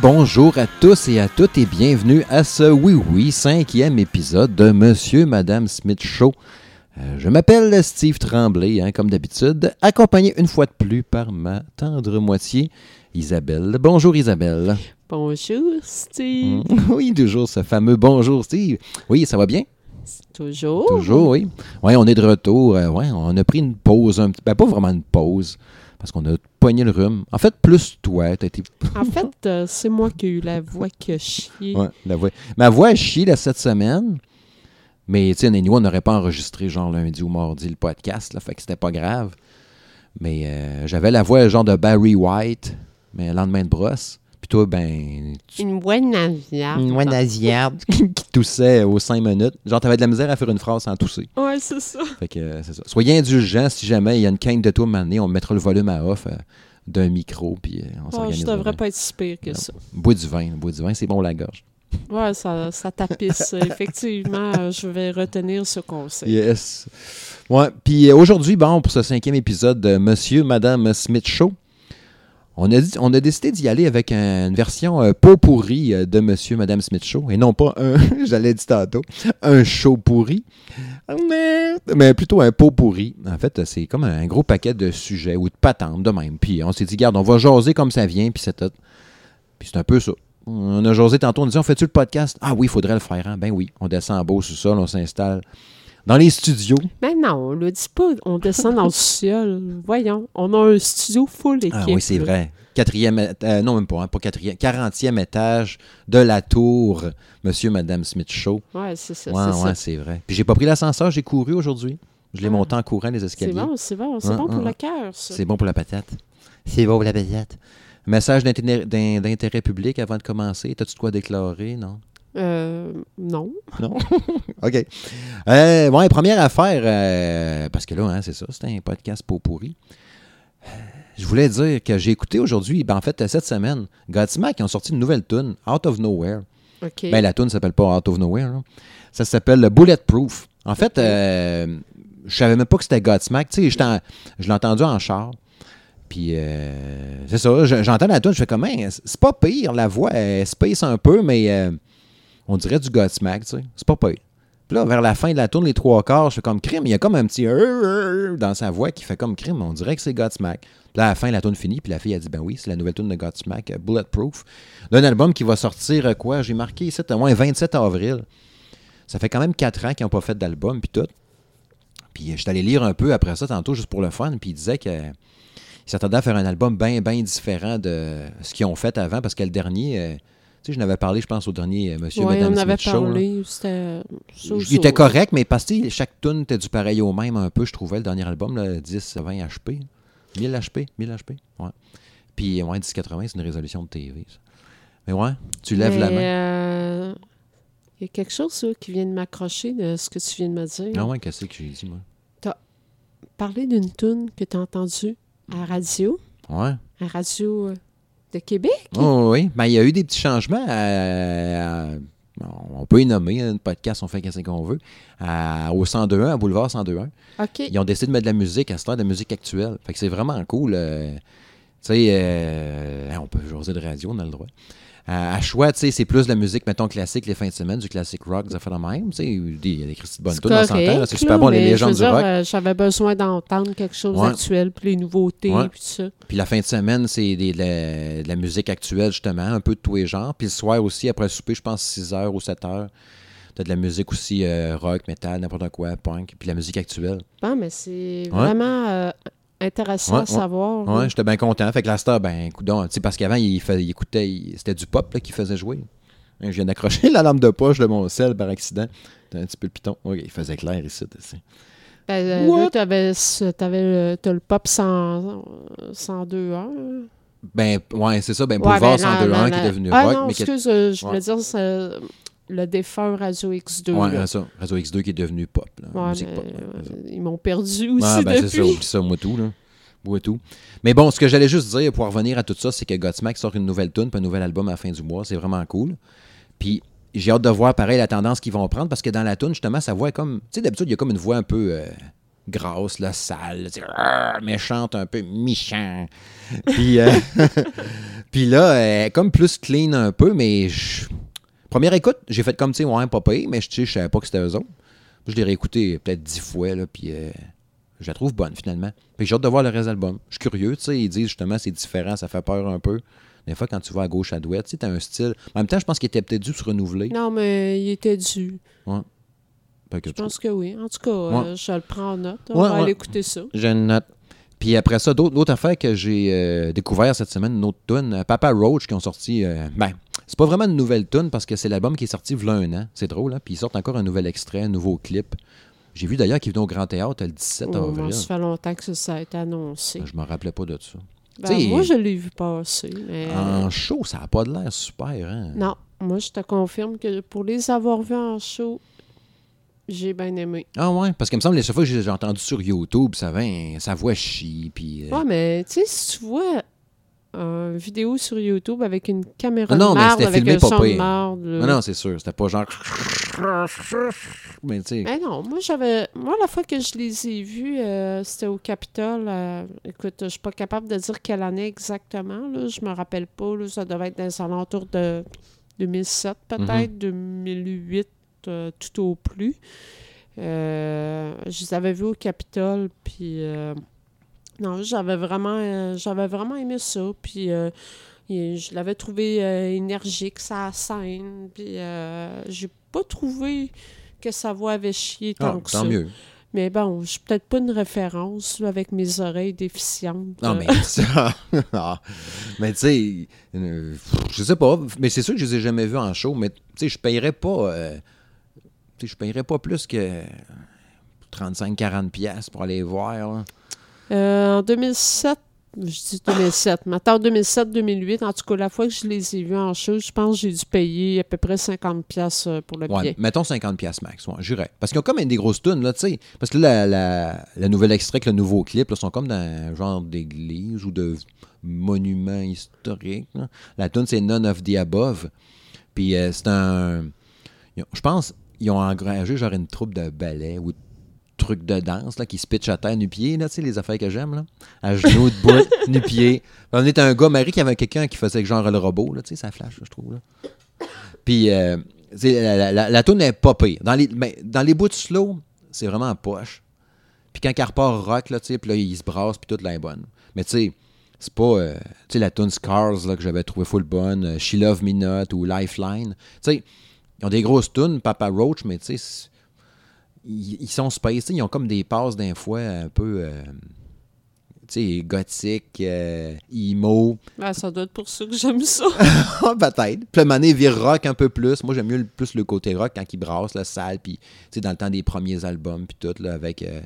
Bonjour à tous et à toutes et bienvenue à ce Oui Oui cinquième épisode de Monsieur Madame Smith Show. Euh, je m'appelle Steve Tremblay, hein, comme d'habitude, accompagné une fois de plus par ma tendre moitié, Isabelle. Bonjour Isabelle. Bonjour, Steve. Oui, toujours ce fameux bonjour Steve. Oui, ça va bien? Toujours. Toujours, oui. Oui, on est de retour. Euh, ouais, on a pris une pause, un petit, ben, pas vraiment une pause, parce qu'on a pogné le rhume. En fait, plus toi, t'as été... En fait, euh, c'est moi qui ai eu la voix qui a chié. Ouais, la voix. Ma voix a chié là, cette semaine. Mais tu sais, nous, on n'aurait pas enregistré genre lundi ou mardi le podcast, là, fait que c'était pas grave. Mais euh, j'avais la voix genre de Barry White, mais lendemain de brosse. Puis toi, ben, tu Une voix nasillarde. une nasillarde qui toussait aux cinq minutes. Genre, t'avais de la misère à faire une phrase sans tousser. Ouais, c'est ça. Fait que euh, c'est ça. Soyez indulgents si jamais il y a une quinte de toi maintenant, on mettra le volume à off euh, d'un micro, puis euh, on Ouais, s'organise. je devrais pas être si pire que Non. ça. Bois du vin, bois du vin, c'est bon la gorge. Ouais, ça, ça tapisse. Effectivement, euh, je vais retenir ce conseil. Yes. Ouais, puis euh, aujourd'hui, bon, pour ce cinquième épisode de Monsieur, Madame Smith Show, on a, dit- a décidé d'y aller avec un- une version euh, pot pourri euh, de Monsieur, Madame Smith Show, et non pas un, j'allais dire tantôt, un show pourri, mais, plutôt un pot pourri. En fait, c'est comme un gros paquet de sujets ou de patentes de même. Puis on s'est dit, garde, on va jaser comme ça vient, puis c'est tout. Puis c'est un peu ça. On a jasé tantôt, on disait, on fait-tu le podcast? Ah oui, il faudrait le faire. hein? Ben oui, on descend en beau sous-sol, on s'installe dans les studios. Mais non, on le dit pas. On descend dans le ciel. Voyons, on a un studio full équipe. Ah oui, c'est vrai. Quatrième, euh, non, même pas, hein, pas quatrième, quarantième étage de la tour, Monsieur, Madame Smith Show. Ouais, c'est ça. Ouais, c'est ouais, c'est vrai. Puis j'ai pas pris l'ascenseur, j'ai couru aujourd'hui. Je l'ai Ah. monté en courant les C'est escaliers. bon, c'est bon. C'est Ouais, bon pour ouais, le ouais. cœur. C'est bon pour la patate. C'est bon pour la patate. Message d'intérêt d'in- d'intérêt public avant de commencer. T'as-tu de quoi déclarer? Non? Euh, non. Non? OK. Euh, ouais, première affaire, euh, parce que là, hein, c'est ça, c'était un podcast pot pourri. Euh, Je voulais dire que j'ai écouté aujourd'hui, ben en fait, cette semaine, Godsmack qui ont sorti une nouvelle tune, Out of Nowhere. OK. Ben, la tune s'appelle pas Out of Nowhere. là. Ça s'appelle le Bulletproof. En fait, euh, je savais même pas que c'était Godsmack. Tu sais, en- je l'ai entendu en char. Puis, euh, c'est ça, je- j'entends la tune, je fais comme, Hein, c'est pas pire, la voix, elle space un peu, mais on dirait du Godsmack, tu sais. C'est pas pire. Puis là, vers la fin de la tourne, les trois quarts, je fais comme crime. Il y a comme un petit dans sa voix qui fait comme crime. On dirait que c'est Godsmack. Puis là, à la fin, la tourne finit. Puis la fille a dit Ben oui, c'est la nouvelle tourne de Godsmack, euh, Bulletproof. D'un album qui va sortir, euh, quoi? J'ai marqué ici, au moins 27 avril. Ça fait quand même 4 ans qu'ils n'ont pas fait d'album, puis tout. Puis euh, je suis allé lire un peu après ça tantôt, juste pour le fun. Puis il disait qu'il s'attendait à faire un album bien, bien différent de ce qu'ils ont fait avant, parce que le dernier. Euh, tu sais, je n'avais parlé, je pense, au dernier euh, Monsieur Ouais, Madame on avait Smith Show, parlé. Ça, Il était correct, mais parce que chaque tune était du pareil au même un peu, je trouvais, le dernier album, là, 10, 20 HP. 1000 HP, 1000 HP, ouais. Puis, ouais, 1080, c'est une résolution de TV, ça. Mais ouais, tu lèves la main. euh, Il y a quelque chose là, qui vient de m'accrocher de ce que tu viens de me dire. Ah ouais, qu'est-ce que j'ai dit, moi? Parler d'une tune que tu as entendue à radio, Ouais. à radio euh, de Québec. Oh, oui, ben, il y a eu des petits changements. à- à- on peut y nommer, un podcast, on fait qu'est-ce qu'on veut. À- au 102.1, à Boulevard 102.1. OK. Ils ont décidé de mettre de la musique à cette heure, de la musique actuelle. Fait que c'est vraiment cool. euh, tu sais, euh, on peut jaser de radio, on a le droit. À, à choix, tu sais, c'est plus de la musique, mettons, classique les fins de semaine, du classique rock, des affaires de même. Tu sais, il y a des Christy tunes, on s'entend, C'est super bon, les légendes du rock. euh, J'avais besoin d'entendre quelque chose Ouais. d'actuel, puis les nouveautés, Ouais. puis tout ça. Puis la fin de semaine, c'est de, la, de la musique actuelle, justement, un peu de tous les genres. Puis le soir aussi, après le souper, je pense 6 h ou 7 h. T'as de la musique aussi euh, rock, metal, n'importe quoi, punk. Puis la musique actuelle. Bon, mais c'est Ouais. vraiment euh, intéressant Ouais, à ouais. savoir. Ouais, là. j'étais bien content. Fait que la star, ben, sais, parce qu'avant, il, il écoutait, c'était du pop là, qu'il faisait jouer. Je viens d'accrocher la lampe de poche de mon sel par accident. T'as un petit peu le piton. Oui, il faisait clair ici. Ben, euh, là, t'avais, t'avais le, t'as le pop 100, 102 heures. Ben, ouais, c'est ça. Ben, Ouais, Boulevard ben, non, 102.1 non, qui est devenu ah, rock. non, mais excuse, euh, je Ouais. voulais dire c'est le défunt Radio X2. Ouais, là. c'est ça. Radio X2 qui est devenu pop. Là, Ouais, musique pop. là, euh, ils m'ont perdu aussi Ah, ben, c'est ça, ça, moi tout, là. Moi tout. Mais bon, ce que j'allais juste dire pour revenir à tout ça, c'est que Godsmack sort une nouvelle tune, puis un nouvel album à la fin du mois. C'est vraiment cool. Puis j'ai hâte de voir, pareil, la tendance qu'ils vont prendre, parce que dans la tune, justement, sa voix est comme. Tu sais, d'habitude, il y a comme une voix un peu. euh, grasse, là, sale, Arr méchante, un peu méchant. Puis, euh, puis là, elle est comme plus clean un peu, mais je- première écoute, j'ai fait comme, tu sais, ouais, pas payé, mais je tu sais, je savais pas que c'était eux autres. Puis je l'ai réécouté peut-être dix fois, là, puis euh, je la trouve bonne, finalement. Puis j'ai hâte de voir le reste de l'album. Je suis curieux, tu sais, ils disent justement c'est différent, ça fait peur un peu. Des fois, quand tu vas à gauche à droite, tu sais, t'as un style. En même temps, je pense qu'il était peut-être dû se renouveler. Non, mais il était dû. Que Je pense que oui. En tout cas, euh, je le prends en note. On Ouais, va ouais. aller écouter ça. J'ai une note. Puis après ça, d'autres affaires que j'ai euh, découvert cette semaine, une autre tune, euh, Papa Roach qui ont sorti. euh, ben, c'est pas vraiment une nouvelle tune parce que c'est l'album qui est sorti a un an. C'est drôle, hein? Puis ils sortent encore un nouvel extrait, un nouveau clip. J'ai vu d'ailleurs qu'ils venaient au Grand Théâtre le 17 Oh, avril. ça fait longtemps que ça, a été annoncé. Je me rappelais pas de ça. Ben, moi, je l'ai vu passer. Mais... En show, ça a pas de l'air super, hein? Non, moi, je te confirme que pour les avoir vus en show, j'ai bien aimé. Ah ouais, parce qu'il me semble les fois que j'ai entendu sur YouTube, ça vient, sa voix chie, puis... euh, Ouais, mais tu sais, si tu vois une vidéo sur YouTube avec une caméra non, de marde, c'était avec filmé un son de pire. marde, là. Ah non, c'est sûr, c'était pas genre... Mais tu sais... Mais non, moi j'avais. Moi, la fois que je les ai vus, euh, c'était au Capitole. euh, écoute, je suis pas capable de dire quelle année exactement. Là, je me rappelle pas. Là, ça devait être dans les alentours de 2007, peut-être, Mhm. 2008, euh, tout au plus. Euh, je les avais vus au Capitole, puis. euh, non, j'avais vraiment, j'avais vraiment aimé ça. Puis je l'avais trouvé énergique, sa scène. Puis j'ai pas trouvé que sa voix avait chié tant Ah, que tant ça. mieux. Mais bon, je suis peut-être pas une référence avec mes oreilles déficientes. Non, mais ça. Ah. mais tu sais, euh, je sais pas. Mais c'est sûr que je les ai jamais vus en show. Mais tu sais, je payerais pas. euh, je payerais pas plus que 35-40$ piastres pour aller voir. là. Euh, en 2007, je dis 2007, mais attends, 2007-2008, en tout cas, la fois que je les ai vus en show, je pense que j'ai dû payer à peu près 50$ piastres, euh, pour le Ouais, billet. mettons 50$ piastres max. Ouais, j'irais. Parce qu'ils ont comme des grosses tunes, là, tu sais. Parce que là, la, la, la nouvelle extrait, avec le nouveau clip, là, sont comme dans un genre d'église ou de monument historique. là. La tune, c'est None of the Above. Puis euh, c'est un. Je pense ils ont engagé genre une troupe de ballet ou de trucs de danse là, qui se pitch à terre nu-pied, là, tu sais, les affaires que j'aime, là. À genoux, debout, nu-pied. On était un gars, Marie, qui avait quelqu'un qui faisait genre le robot, là, tu sais, ça flash, là, je trouve, là. Puis, euh, la, la, la, la toune est pire. Dans les, ben, dans les bouts de slow, c'est vraiment en poche. Puis quand il repart rock, là, tu sais, puis là, il se brasse, puis toute la bonne. Mais tu sais, c'est pas, euh, tu sais, la tune Scars, là, que j'avais trouvé full bonne, euh, She Love Me Not ou Lifeline. Tu sais, ils ont des grosses tunes, Papa Roach, mais tu sais, ils, ils sont sais, ils ont comme des passes d'un fois un peu, euh, tu sais, gothique, euh, emo. Ben, ça doit être pour ça que j'aime ça. Ah, Peut-être. Puis mané vire rock un peu plus. Moi, j'aime mieux le- plus le côté rock quand il brasse la salle. Puis, tu sais, dans le temps des premiers albums, puis tout, là, avec euh,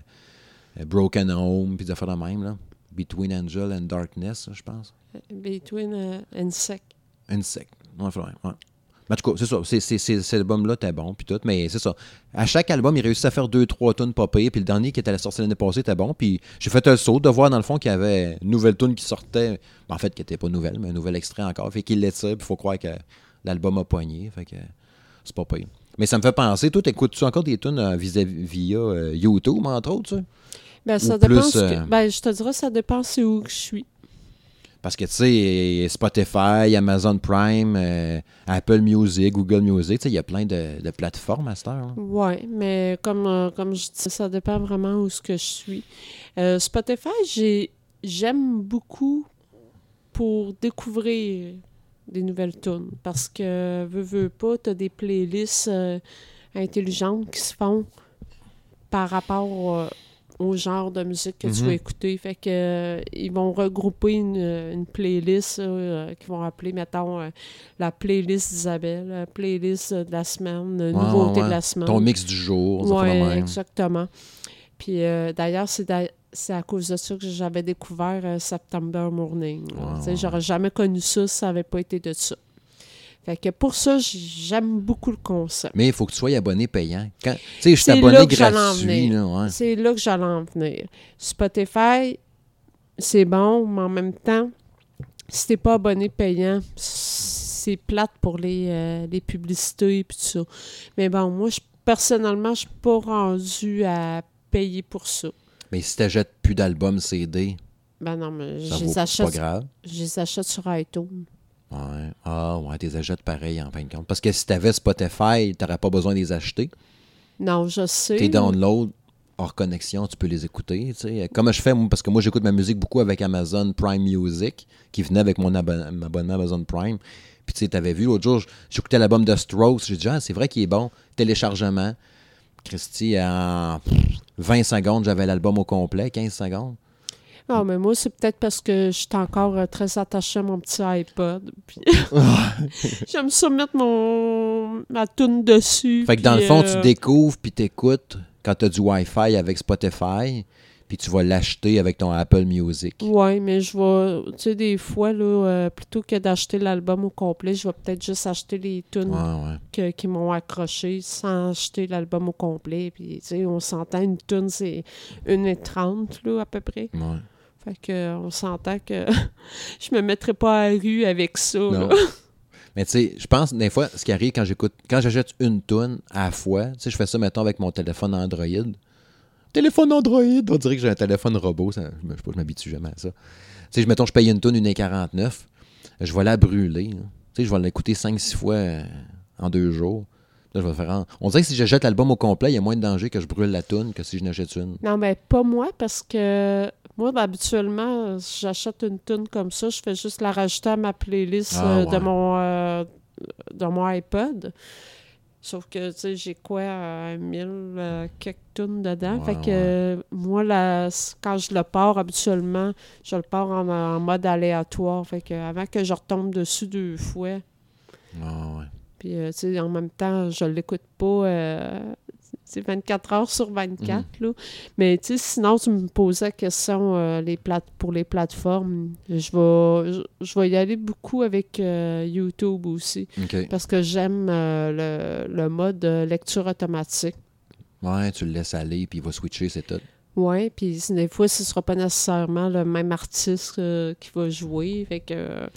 Broken Home, puis des affaires de même, là. Between Angel and Darkness, je pense. Between euh, Insect. Insect. Ouais, ouais. En tout cas, c'est ça. Cet album-là était bon, puis tout. Mais c'est ça. À chaque album, il réussit à faire deux, trois tunes pas payées. Puis le dernier qui était à la sortie l'année passée était bon. Puis j'ai fait un saut de voir, dans le fond, qu'il y avait une nouvelle tune qui sortait. En fait, qui n'était pas nouvelle, mais un nouvel extrait encore. Fait qu'il l'étire, puis il faut croire que l'album a poigné. Fait que c'est pas payé. Mais ça me fait penser, toi, écoutes-tu encore des tunes euh, vis- via euh, YouTube, entre autres, ça? Ben, ça dépend. plus, ce que- euh, Ben, je te dirais, ça dépend c'est où je suis. Parce que, tu sais, Spotify, Amazon Prime, euh, Apple Music, Google Music, tu sais, il y a plein de, plateformes à cette heure. Oui, mais comme, euh, comme je dis, ça dépend vraiment où ce que je suis. Euh, Spotify, j'ai j'aime beaucoup pour découvrir des nouvelles tunes. Parce que, veux, veux pas, tu as des playlists euh, intelligentes qui se font par rapport au genre de musique que tu Mhm. vas écouter. Fait que euh, ils vont regrouper une, une playlist euh, qu'ils vont appeler, mettons, euh, la playlist d'Isabelle, la playlist de la semaine, la Ouais, nouveauté ouais. de la semaine. Ton mix du jour, ça fait même. exactement. Puis euh, d'ailleurs, c'est à cause de ça que j'avais découvert euh, September Morning. Ouais, ouais. J'aurais jamais connu ça si ça n'avait pas été de ça. Fait que pour ça, j'aime beaucoup le concept. Mais il faut que tu sois abonné payant. Quand- Tu sais, je suis C'est abonné là que j'allais en gratuit. ouais. C'est là que j'allais en venir. Spotify, c'est bon, mais en même temps, si t'es pas abonné payant, c'est plate pour les, euh, les publicités et tout ça. Mais bon, moi, je, personnellement, je suis pas rendue à payer pour ça. Mais si t'achètes plus d'albums CD, Ben non, mais pas grave. je les achète sur iTunes. Ouais. Ah, ouais, t'es achètes pareil en fin de compte. Parce que si t'avais Spotify, t'aurais pas besoin de les acheter. Non, je sais. Tes downloads hors connexion, tu peux les écouter. tu sais. Comme je fais, parce que moi, j'écoute ma musique beaucoup avec Amazon Prime Music, qui venait avec mon abonnement, mon abonnement Amazon Prime. Puis, tu sais, t'avais vu, l'autre jour, j'écoutais l'album de Strokes. J'ai dit, ah, c'est vrai qu'il est bon. Téléchargement. Christy, en 20 secondes, j'avais l'album au complet, 15 secondes. Non, mais moi, c'est peut-être parce que je suis encore euh, très attachée à mon petit iPod. Puis j'aime ça mettre mon ma toune dessus. Fait que dans le fond, euh, tu découvres puis t'écoutes quand t'as du Wi-Fi avec Spotify, puis tu vas l'acheter avec ton Apple Music. Ouais, mais je vais. Tu sais, des fois, là, euh, plutôt que d'acheter l'album au complet, je vais peut-être juste acheter les tunes Ouais, ouais. que- qui m'ont accroché sans acheter l'album au complet. Puis, tu sais, on s'entend, une tune, c'est 1h30, là, à peu près. ouais. Fait que, on s'entend que je me mettrai pas à la rue avec ça. Non. là. Mais tu sais, je pense, des fois, ce qui arrive quand j'écoute, quand j'achète une tune à la fois, tu sais, je fais ça, mettons, avec mon téléphone Android. Téléphone Android! On dirait que j'ai un téléphone robot, ça, je, je sais pas, je m'habitue jamais à ça. Tu sais, je- mettons, je paye une tune 1,49, je vais la brûler. Tu sais, je vais l'écouter 5-6 fois euh, en deux jours. Là, je vais faire en- On dirait que si j'achète l'album au complet, il y a moins de danger que je brûle la tune que si je n'achète une. Non, mais pas moi, parce que moi, habituellement, j'achète une tune comme ça, je fais juste la rajouter à ma playlist Ah, euh, ouais. de, mon, euh, de mon iPod. Sauf que, tu sais, j'ai quoi, euh, 1000 euh, quelques tunes dedans. Ouais, fait que ouais. moi, la- quand je le pars, habituellement, je le pars en, en mode aléatoire. Fait que avant que je retombe dessus deux fois, Ah, ouais. puis, euh, tu sais, en même temps, je l'écoute pas 24 heures sur 24. Mhm. Là. Mais sinon, tu me posais la question euh, les plate pour les plateformes. Je vais, je, je vais y aller beaucoup avec euh, YouTube aussi. Parce que j'aime euh, le, le mode lecture automatique. Ouais, tu le laisses aller, puis il va switcher, c'est tout. Oui, puis des fois, ce ne sera pas nécessairement le même artiste qui va jouer. Fait que.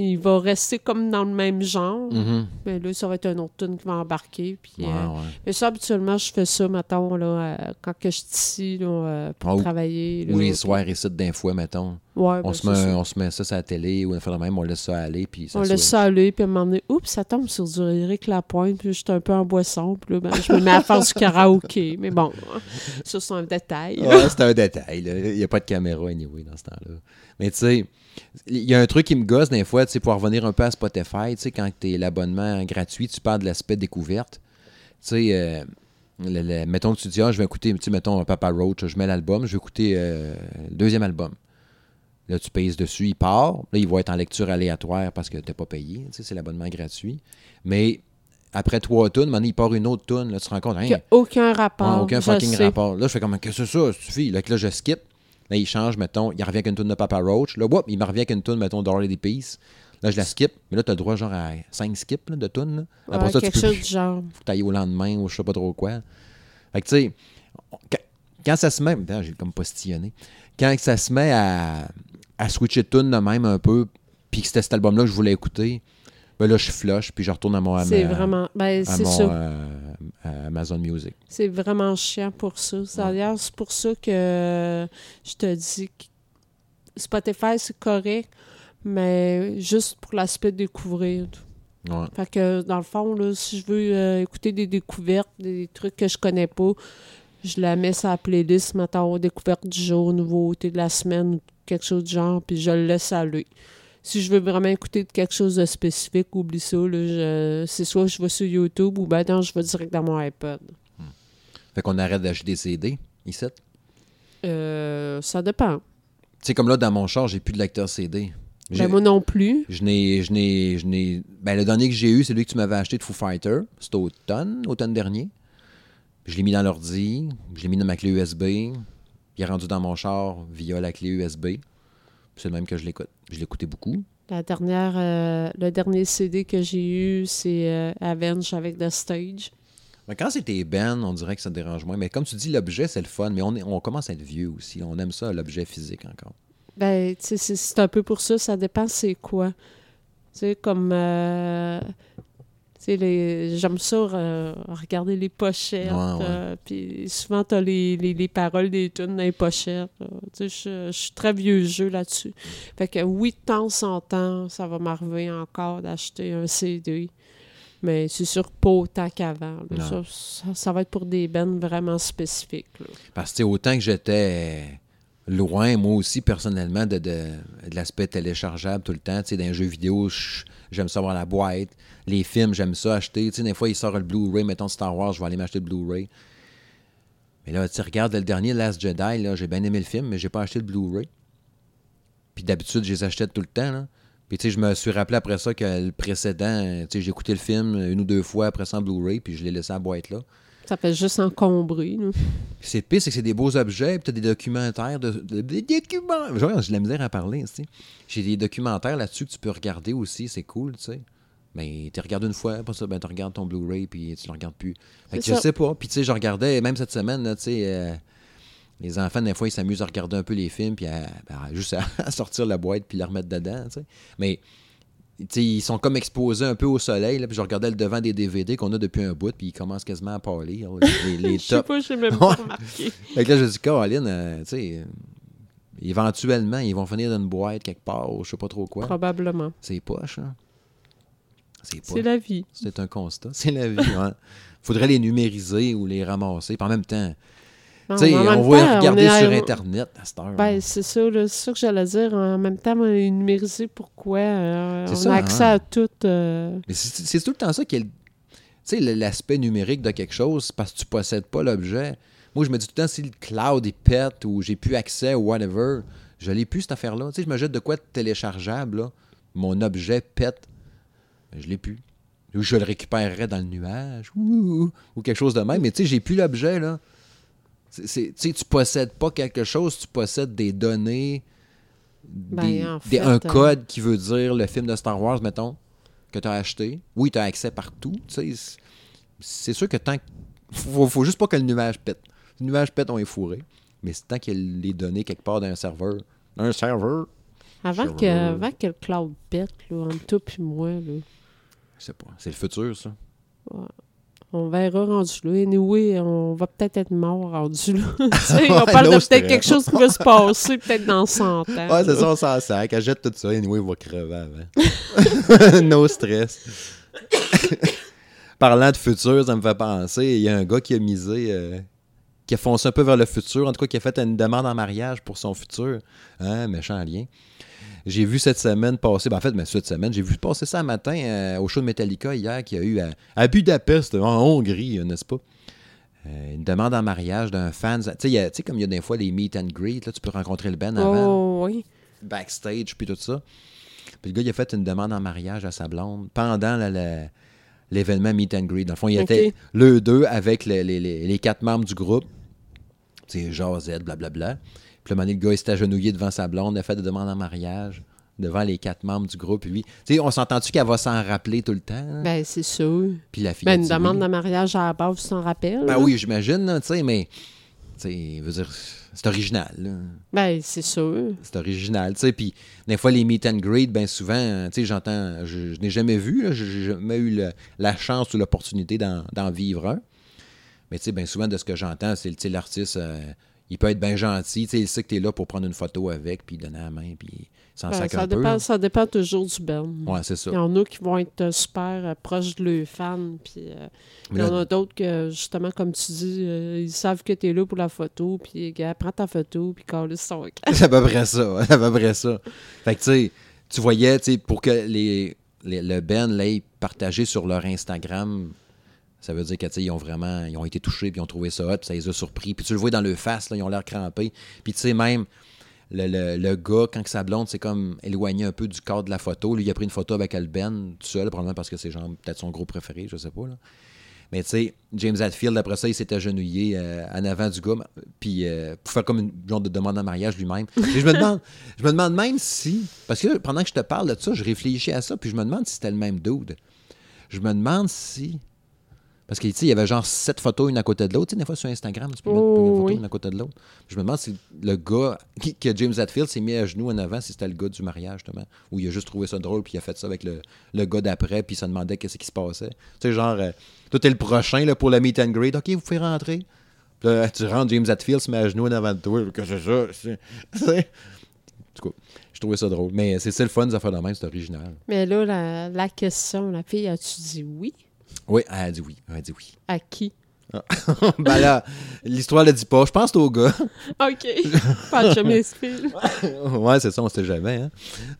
Il va rester comme dans le même genre. Mhm. Mais là, ça va être un autre tune qui va embarquer. Puis, Ouais, euh, ouais. mais ça, habituellement, je fais ça, mettons, là, euh, quand que je suis ici, là, euh, pour Ah, travailler. là, Ou les soirs ici d'un fois, mettons. Ouais, On, ben, se met, ça. on se met ça sur la télé ou on même, on laisse ça aller. Puis ça On laisse ça aller, puis à un moment donné, oups, ça tombe sur du Eric Lapointe, puis je suis un peu en boisson, puis là, ben, je me mets à faire du karaoké. Mais bon, ça, c'est un détail. Ouais, c'est un détail. Il n'y a pas de caméra anyway dans ce temps-là. Mais tu sais, il y a un truc qui me gosse des fois, tu sais, pour revenir un peu à Spotify, tu sais, quand tu es l'abonnement gratuit, tu parles de l'aspect découverte. Tu sais, euh, le- le- mettons que tu dis, ah, je vais écouter, tu sais, mettons Papa Roach, je mets l'album, je vais écouter euh, le deuxième album. Là, tu payes dessus, il part. Là, il va être en lecture aléatoire parce que tu n'as pas payé. Tu sais, c'est l'abonnement gratuit. Mais après trois tunes, maintenant, il part une autre tune. Là, tu te rends compte, hein, y a aucun rapport. Aucun fucking sais. rapport. Là, je fais comme, qu'est-ce que c'est ça? Ça suffit? Là, que là, je skip. Là, il change, mettons, il revient avec une tune de Papa Roach. Là, whoop, il me revient avec une tune, mettons, d'Orly Peace. Là, je la skip. Mais là, tu as le droit, genre, à 5 skips là, de tunes. là. Après Ouais, ça, tu quelque peux chose du genre. faut au lendemain ou je sais pas trop quoi. Fait que, tu sais, quand, quand ça se met. Attends, j'ai comme postillonné. Quand ça se met à, à switcher de tune de même un peu, puis que c'était cet album-là que je voulais écouter, ben là, je flush, puis je retourne à mon, C'est vraiment. Ben, c'est euh, à Amazon Music. C'est vraiment chiant pour ça. D'ailleurs, c'est pour ça que je te dis que Spotify, c'est correct, mais juste pour l'aspect de découvrir. Ouais. Fait que, dans le fond, là, si je veux euh, écouter des découvertes, des trucs que je connais pas, je la mets sur la playlist, mettons, découverte du jour, nouveauté de la semaine, ou quelque chose du genre, puis je le laisse aller. Si je veux vraiment écouter quelque chose de spécifique, oublie ça. C'est soit je vais sur YouTube ou ben non, je vais direct dans mon iPod. Fait qu'on arrête d'acheter des CD, ici? Tu Euh, ça dépend. sais, comme là, dans mon char, j'ai plus de lecteur CD. Ben, moi non plus. Je n'ai, je n'ai, je n'ai. Ben, le dernier que j'ai eu, c'est lui que tu m'avais acheté de Foo Fighter. C'était automne, automne dernier. Je l'ai mis dans l'ordi, je l'ai mis dans ma clé USB. Il est rendu dans mon char via la clé USB. C'est le même que je l'écoute. Je l'écoutais beaucoup. La dernière, euh, le dernier CD que j'ai eu, c'est euh, Avenge avec The Stage. Mais quand c'était Ben, on dirait que ça te dérange moins. Mais comme tu dis, l'objet, c'est le fun. Mais on, est, on commence à être vieux aussi. On aime ça, l'objet physique encore. Ben, tu sais, c'est- c'est un peu pour ça, ça dépend c'est quoi. Tu sais, comme... euh, les- j'aime ça euh, regarder les pochettes. Ouais, ouais. euh, puis souvent, tu as les, les, les paroles des tunes dans les pochettes. sais, je, suis très vieux jeu là-dessus. Fait que oui, de temps en temps, ça va m'arriver encore d'acheter un CD. Mais c'est sûr pas autant qu'avant. Ça, ça, ça va être pour des bands vraiment spécifiques. là. Parce que autant que j'étais loin, moi aussi, personnellement, de, de, l'aspect téléchargeable tout le temps. Tu sais, dans vidéo, j'aime ça avoir la boîte. Les films, j'aime ça acheter. Tu sais, des fois, il sort le Blu-ray, mettons Star Wars, je vais aller m'acheter le Blu-ray. Mais là, tu regardes le dernier Last Jedi, là, j'ai bien aimé le film, mais j'ai pas acheté le Blu-ray. Puis d'habitude, je les achetais tout le temps. Puis tu sais, je me suis rappelé après ça que le précédent, tu sais, j'ai écouté le film une ou deux fois après ça en Blu-ray, puis je l'ai laissé à la boîte là. Ça fait juste encombrer. Puis c'est pire, c'est que c'est des beaux objets, puis t'as des documentaires, de, de- des documents. Genre, J'ai de la misère à parler, tu sais. J'ai des documentaires là-dessus que tu peux regarder aussi, c'est cool, tu sais. Mais tu regardes une fois, après ça, ben, tu regardes ton Blu-ray, puis tu le regardes plus. Fait que je ça. sais pas. Puis tu sais, je regardais, même cette semaine, tu sais, euh, les enfants, des fois, ils s'amusent à regarder un peu les films, puis à, ben, juste à, à sortir la boîte, puis la remettre dedans, tu sais. Mais ils sont comme exposés un peu au soleil, là, puis je regardais le devant des DVD qu'on a depuis un bout, puis ils commencent quasiment à là, les, les Je sais pas, j'ai même pas remarqué. Fait que là, je dis, Caroline, euh, tu sais, éventuellement, ils vont finir dans une boîte quelque part, ou je sais pas trop quoi. Probablement. C'est poche, hein? C'est la vie. C'est un constat. C'est la vie, ouais. Faudrait les numériser ou les ramasser. Puis en même temps, on va temps, regarder on est- sur Internet à cette heure. Ben, c'est ça. C'est ça que j'allais dire. En même temps, on est numérisé pourquoi euh, on ça, a accès hein. à tout. euh, Mais c'est tout le temps ça qui est l'aspect numérique de quelque chose, c'est parce que tu possèdes pas l'objet. Moi, je me dis tout le temps, si le cloud il pète ou j'ai plus accès ou whatever, je l'ai plus cette affaire-là. Tu sais, je me jette de quoi de téléchargeable, là. Mon objet pète, je l'ai plus. Ou je le récupérerais dans le nuage, ou, ou quelque chose de même. Mais tu sais, j'ai plus l'objet, là. Tu sais, tu possèdes pas quelque chose, tu possèdes des données, Ben, des- un euh, code qui veut dire le film de Star Wars, mettons, que tu as acheté. Oui, tu as accès partout. c'est- sûr que tant que. Faut, faut juste pas que le nuage pète. Le nuage pète, on est fourré. Mais c'est tant qu'il y a les données quelque part d'un serveur. Un serveur? Avant que, avant que le cloud pète, là, entre toi et moi, là, Je sais pas. C'est le futur, ça. On verra rendu là. Anyway, on va peut-être être mort rendu là. On parle de peut-être quelque chose qui va se passer peut-être dans 100 ans. Ouais, c'est ça, on s'en sac. Elle jette tout ça. Anyway, il va crever avant. no stress. Parlant de futur, ça me fait penser. Il y a un gars qui a misé. euh, qui a foncé un peu vers le futur. En tout cas, qui a fait une demande en mariage pour son futur. Hein, méchant lien. J'ai vu cette semaine passer, ben en fait, mais cette semaine, j'ai vu passer ça un matin euh, au show de Metallica hier qu'il y a eu à, à Budapest, en Hongrie, euh, n'est-ce pas? Euh, une demande en mariage d'un fan. Tu sais, comme il y a des fois les meet and greet, là, tu peux rencontrer le Ben avant Oh, oui. backstage, puis tout ça. Puis le gars, il a fait une demande en mariage à sa blonde pendant la- la- l'événement Meet and Greet. Dans le fond, il était le deux avec les, les- les- les quatre membres du groupe. C'est Josette, blablabla. Puis le gars, il s'est agenouillé devant sa blonde, il a fait des demandes en mariage devant les quatre membres du groupe. Lui, tu sais, on s'entend-tu qu'elle va s'en rappeler tout le temps? hein? Ben, c'est sûr. Puis la fille Ben, une dit demande de mariage à la base, tu t'en rappelles? Ben là? oui, j'imagine, tu sais, mais... Veux dire, c'est original, là. Ben, c'est sûr. C'est original, tu sais. Puis des fois, les meet and greet, bien souvent, euh, tu sais, j'entends, je, je n'ai jamais vu, là, je n'ai jamais eu le- la chance ou l'opportunité d'en vivre un. Mais tu sais, bien souvent, de ce que j'entends, c'est l'artiste, euh, il peut être bien gentil, tu sais, il sait que tu es là pour prendre une photo avec, puis donner la main, puis s'en Ben, ça, un dépend, ça dépend toujours du band. Ouais, c'est ça. Il y en a qui vont être euh, super euh, proches de leurs fans, puis euh, il y en a d'autres que, justement, comme tu dis, euh, ils savent que tu es là pour la photo, puis gars, prends ta photo, puis calisse son. C'est à peu près ça. C'est à peu près ça. Fait que, tu sais, tu voyais, tu sais, pour que les, les- le Ben l'ait partagé sur leur Instagram, ça veut dire que, tu sais, ils ont vraiment, ils ont été touchés, puis ils ont trouvé ça hot, puis ça les a surpris. Puis tu le vois dans le face, là, ils ont l'air crampés. Puis, tu sais, même, le, le- le gars, quand sa blonde s'est comme éloigné un peu du cadre de la photo, lui, il a pris une photo avec elle, Ben, tout seul, probablement parce que c'est genre peut-être son gros préféré, je sais pas, là. Mais tu sais, James Hadfield, après ça, il s'est agenouillé euh, en avant du gars, puis euh, pour faire comme une genre de demande en mariage lui-même. Je me demande, je me demande même si, parce que pendant que je te parle de ça, je réfléchis à ça, puis je me demande si c'était le même dude. Je me demande si, Parce qu'il il y avait genre sept photos une à côté de l'autre. Tu sais, des fois sur Instagram, tu peux mettre Oh, une photo oui. une à côté de l'autre. Je me demande si le gars qui, que James Hetfield s'est mis à genoux en avant, si c'était le gars du mariage, justement. Ou il a juste trouvé ça drôle, puis il a fait ça avec le, le gars d'après, puis il se demandait qu'est-ce qui se passait. Tu sais, genre, euh, toi, t'es le prochain là, pour le meet and greet. OK, vous pouvez rentrer. Puis là, tu rentres, James Hetfield se met à genoux en avant de toi. Que c'est ça? tout cas, je trouvais ça drôle. Mais c'est le fun, ça fait de même, c'est original. Mais là, la, la question, la fille, as-tu dit oui? Oui, elle a dit oui. Elle a dit oui. À qui? ben là, l'histoire le dit pas. Je pense au gars. OK. Pas de m'explique. ouais, c'est ça, on sait jamais. Hein?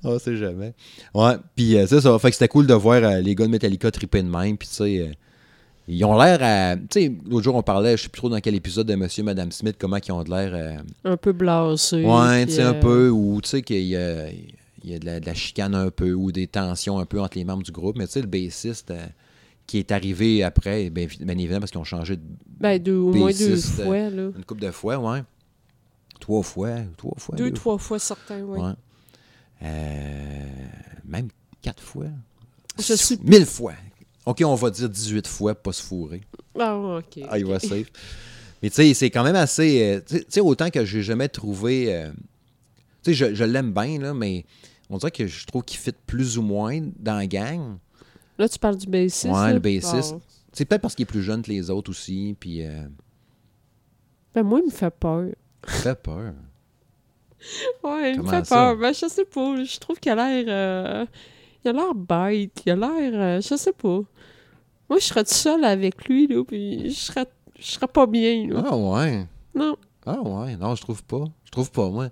On sait jamais. Ouais, puis euh, c'est ça. Fait que c'était cool de voir euh, les gars de Metallica triper de même. Puis tu sais, euh, ils ont l'air à. Tu sais, l'autre jour, on parlait, je sais plus trop dans quel épisode de Monsieur et Madame Smith, comment ils ont de l'air. Un peu blasé. ouais, tu sais, un peu. Ou tu sais, qu'il y a, il y a de, la, de la chicane un peu, ou des tensions un peu entre les membres du groupe. Mais tu sais, le bassiste. Qui est arrivé après, bien, bien évidemment, parce qu'ils ont changé de- Ben, deux, au moins deux euh, fois, là. une couple de fois, ouais. Trois fois, trois fois. Deux, trois fois certains, oui. Ouais. Euh, même quatre fois. Je plus. Mille fois. OK, on va dire 18 fois, pas se fourrer. Ah, OK. Ah, il va safe. Mais tu sais, c'est quand même assez. euh, tu sais- tu sais, autant que j'ai jamais trouvé. euh, tu sais, je, je l'aime bien, là, mais on dirait que je trouve qu'il fit plus ou moins dans la gang. Là, tu parles du bassiste. Ouais, là? le bassiste. C'est peut-être parce qu'il est plus jeune que les autres aussi, puis euh, Ben, moi, il me fait peur. il fait peur. Ouais, il me fait ça? peur. Ben, je sais pas. Je trouve qu'il a l'air. euh, Il a l'air bête. Il a l'air. euh, Je sais pas. Moi, je serais toute seule avec lui, là, puis je serais, je serais pas bien, là. Ah ouais. Non. Ah ouais, non, je trouve pas. Je trouve pas, moi.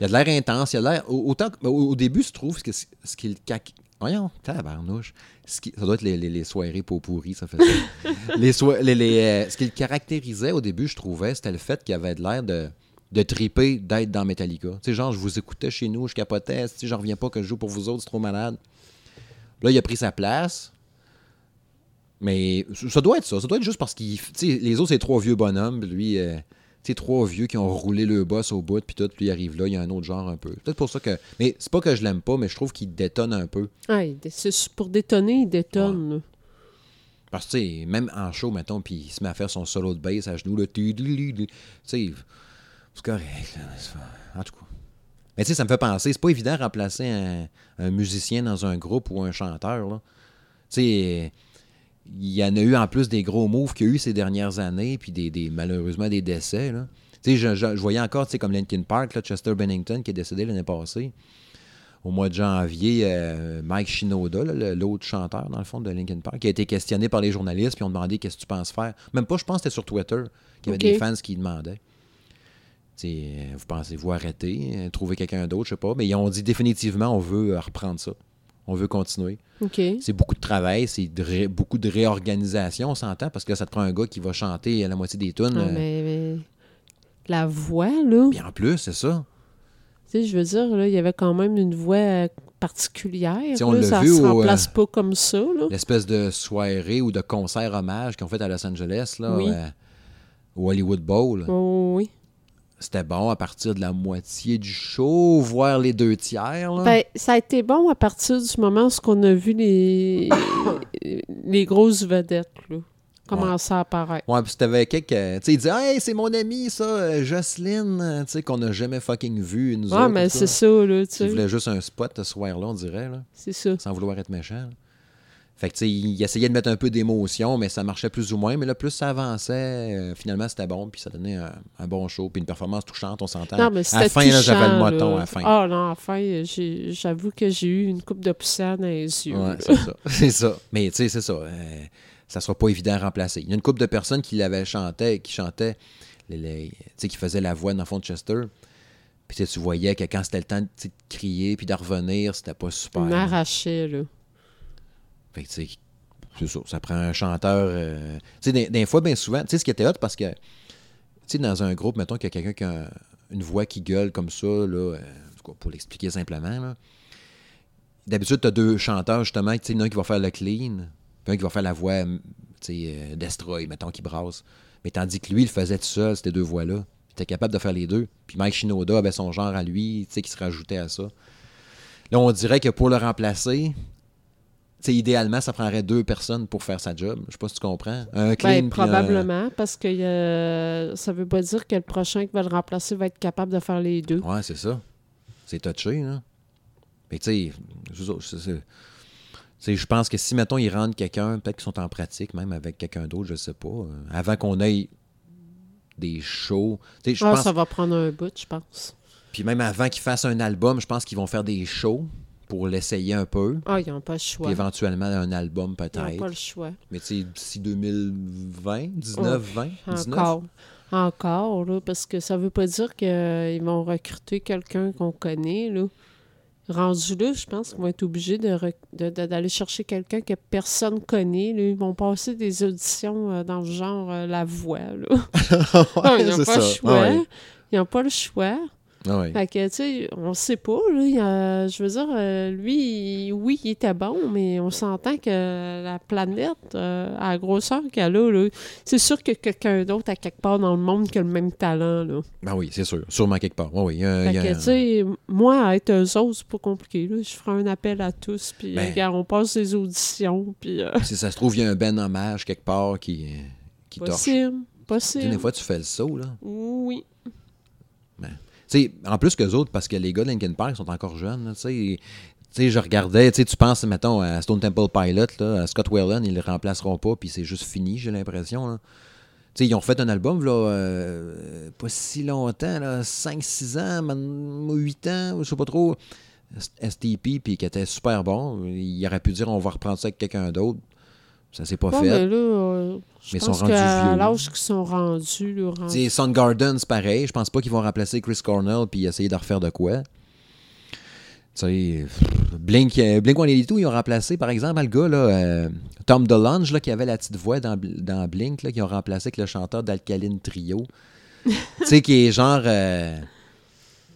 Il a de l'air intense, il a l'air. au- Autant que- au, au début, je trouve que ce qu'il. Voyons, tabarnouche. Ce qui- ça doit être les, soirées pour pourries, ça fait ça. euh, ce qui le caractérisait au début, je trouvais, c'était le fait qu'il avait de l'air de, de triper d'être dans Metallica. Tu sais, genre, je vous écoutais chez nous, je capotais, si j'en reviens pas que je joue pour vous autres, c'est trop malade. Là, il a pris sa place. Mais ça doit être ça. Ça doit être juste parce qu'il. tu sais, les autres, c'est trois vieux bonhommes. Lui, euh, tu sais, trois vieux qui ont roulé le boss au bout, puis tout, puis il arrive là, il y a un autre genre un peu. Peut-être pour ça que. Mais c'est pas que je l'aime pas, mais je trouve qu'il détonne un peu. Ah, c'est pour détonner, il détonne. Parce que, tu sais, même en show, mettons, puis il se met à faire son solo de bass à genoux, là. Tu sais, c'est correct, là. En tout cas. Mais tu sais, ça me fait penser, c'est pas évident de remplacer un, un musicien dans un groupe ou un chanteur, là. Tu sais, il y en a eu en plus des gros moves qu'il y a eu ces dernières années, puis des, des- malheureusement des décès, là. Je, je- je voyais encore, tu sais, comme Linkin Park, là, Chester Bennington, qui est décédé l'année passée. Au mois de janvier, euh, Mike Shinoda, l'autre chanteur, dans le fond, de Linkin Park, qui a été questionné par les journalistes, puis ont demandé qu'est-ce que tu penses faire. Même pas, je pense que c'était sur Twitter, qu'il y avait des fans qui demandaient. Tu sais, euh, vous pensez-vous arrêter, euh, trouver quelqu'un d'autre, je sais pas. Mais ils ont dit définitivement, on veut reprendre ça. On veut continuer. C'est beaucoup de travail, c'est ré- beaucoup de réorganisation, on s'entend, parce que ça te prend un gars qui va chanter à la moitié des tunes. Ah, euh, mais, mais la voix, là, Puis en plus, c'est ça. tu sais, je veux dire, là, il y avait quand même une voix euh, particulière. On là, l'a ça vu se au, remplace euh, pas comme ça. L'espèce de soirée ou de concert hommage qu'ils ont fait à Los Angeles, là, Oui. euh, au Hollywood Bowl. Oh, oui. C'était bon à partir de la moitié du show, voire les deux tiers. Là? Ben, ça a été bon à partir du moment où on a vu les, les grosses vedettes, là, commencer à apparaître. Ouais, puis t'avais quelqu'un. Tu sais, il dit Hey, c'est mon ami, ça, euh, Jocelyne, euh, tu sais, qu'on n'a jamais fucking vu, nous Ouais, autres, mais c'est ça, là, tu sais. voulais juste un spot ce soir-là, on dirait, là, C'est ça. sans vouloir être méchant. là. Fait que, il essayait de mettre un peu d'émotion, mais ça marchait plus ou moins. Mais là, plus ça avançait, euh, finalement, c'était bon, puis ça donnait un, un bon show, puis une performance touchante, on s'entend. Non, mais à la fin, là, j'avais le moton là. à la fin. Ah non, à la fin, j'ai- j'avoue que j'ai eu une coupe de poussière dans les yeux. Ouais, c'est ça. C'est ça. Mais tu sais, c'est ça. euh, ça sera pas évident à remplacer. Il y a une couple de personnes qui l'avaient chanté, qui chantaient, les, les- qui faisaient la voix dans le fond de Chester. Puis tu voyais que quand c'était le temps de crier puis de revenir, c'était pas super. Il m'arrachait, là. Fait que tu c'est ça. Ça prend un chanteur. euh, tu sais, des, fois, bien souvent, tu sais, ce qui était hot parce que, tu sais, dans un groupe, mettons qu'il y a quelqu'un qui a une voix qui gueule comme ça, là, euh, pour l'expliquer simplement. D'habitude, tu as deux chanteurs, justement, tu sais, un qui va faire le clean, puis un qui va faire la voix, tu sais, euh, Destroy, mettons, qui brasse. Mais tandis que lui, il faisait tout seul, ces deux voix-là. Il était capable de faire les deux. Puis Mike Shinoda avait son genre à lui, tu sais, qui se rajoutait à ça. Là, on dirait que pour le remplacer, idéalement, ça prendrait deux personnes pour faire sa job. Je sais pas si tu comprends. Un clean, Ben, puis probablement, parce que euh, ça veut pas dire que le prochain qui va le remplacer va être capable de faire les deux. un- Ouais, c'est ça. C'est touché, là. Mais tu sais, je pense que si, mettons, ils rendent quelqu'un, peut-être qu'ils sont en pratique, même avec quelqu'un d'autre, je sais pas, euh, avant qu'on ait des shows. Ah, pense ça va prendre un bout, je pense. Puis même avant qu'ils fassent un album, je pense qu'ils vont faire des shows pour l'essayer un peu. Ah, ils n'ont pas le Puis choix. éventuellement un album Ils n'ont peut-être. pas le choix. Mais tu sais, d'ici 2020, 19, 20, 19. Encore. Encore, là, parce que ça veut pas dire qu'ils vont recruter quelqu'un qu'on connaît, là. Rendu là, je pense qu'ils vont être obligés de rec- de- de- d'aller chercher quelqu'un que personne connaît. là. Ils vont passer des auditions euh, dans le genre euh, La Voix. Là. Ah, ils n'ont c'est pas le choix. Ah ouais. Ils n'ont pas le choix. Ah. Fait que, tu sais, on sait pas, là. a- je veux dire, euh, lui, il- oui, il était bon, mais on s'entend que la planète, euh, à la grosseur qu'elle a, là, c'est sûr que quelqu'un d'autre à quelque part dans le monde qui a le même talent, là. Ben oui, c'est sûr. Sûrement quelque part. Ouais, oui, Fait il y a que, un- tu sais, moi, être eux autres, c'est pas compliqué, là. Je ferai un appel à tous, puis, Ben. regarde, on passe des auditions, puis... euh, Si ça se trouve, il y a un ben hommage quelque part qui, qui torche. possible, sais, possible. des fois, tu fais le saut, là. Oui. En plus que autres, parce que les gars de Linkin Park sont encore jeunes, tu je regardais, tu penses, mettons, à Stone Temple Pilot, là, à Scott Whelan, ils le remplaceront pas, puis c'est juste fini, j'ai l'impression, ils ont fait un album, là, euh, pas si longtemps, là, 5-6 ans, man- 8 ans, je sais pas trop, STP, puis qui était super bon. Il aurait pu dire, on va reprendre ça avec quelqu'un d'autre. Ça s'est pas Ouais, fait. mais là, euh, Mais sont rendus vieux. l'âge qu'ils sont rendus, là, Soundgarden, c'est pareil. Je pense pas qu'ils vont remplacer Chris Cornell puis essayer de refaire de quoi. Tu sais, Blink, euh, Blink 182, ils ont remplacé, par exemple, le gars, là, euh, Tom DeLonge, là, qui avait la petite voix dans, dans Blink, là, qui ont remplacé avec le chanteur d'Alkaline Trio. tu sais, qui est genre euh,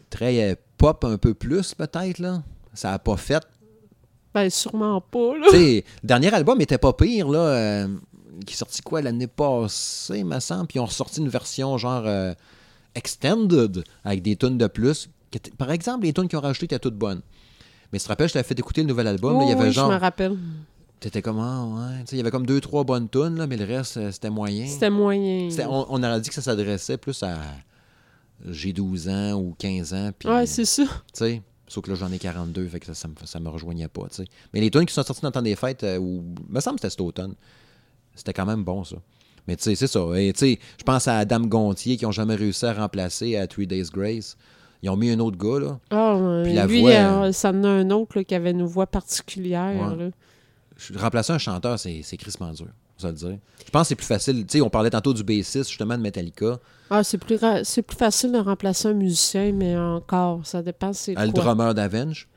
très pop un peu plus, peut-être, là. Ça a pas fait. Ben, sûrement pas, là. Tu sais, le dernier album était pas pire, là. euh, qui est sorti quoi l'année passée, me semble. Puis ils ont ressorti une version genre euh, extended avec des tunes de plus. Par exemple, les tunes qu'ils ont rajoutées étaient toutes bonnes. Mais tu te rappelles, je t'avais fait écouter le nouvel album. là, il y Oh, avait oui, genre. je me rappelle. T'étais ouais. Tu sais, il y avait comme deux, trois bonnes tunes, là, mais le reste, euh, c'était moyen. C'était moyen. On aurait dit que ça s'adressait plus à. J'ai 12 ans ou 15 ans. Puis, Ouais, c'est ça. tu sais. Sauf que là, j'en ai 42, fait que ça, ça, me, ça me rejoignait pas, tu sais. Mais les tunes qui sont sorties dans le temps des fêtes, euh, ou, me semble que c'était cet automne, c'était quand même bon, ça. Mais tu sais, c'est ça. Et tu sais, je pense à Adam Gontier, qui n'ont jamais réussi à remplacer à Three Days Grace. Ils ont mis un autre gars, là. Ah, ouais, Puis la lui, voix, euh, ça en a un autre là, qui avait une voix particulière. Ouais. là. Je- Remplacer un chanteur, c'est c'est crissement dur, le dire. Je pense que c'est plus facile. Tu sais, on parlait tantôt du bassiste, justement, de Metallica. Ah, c'est plus, ra- c'est plus facile de remplacer un musicien, mais encore, ça dépend c'est à le quoi. drummer d'Avenge?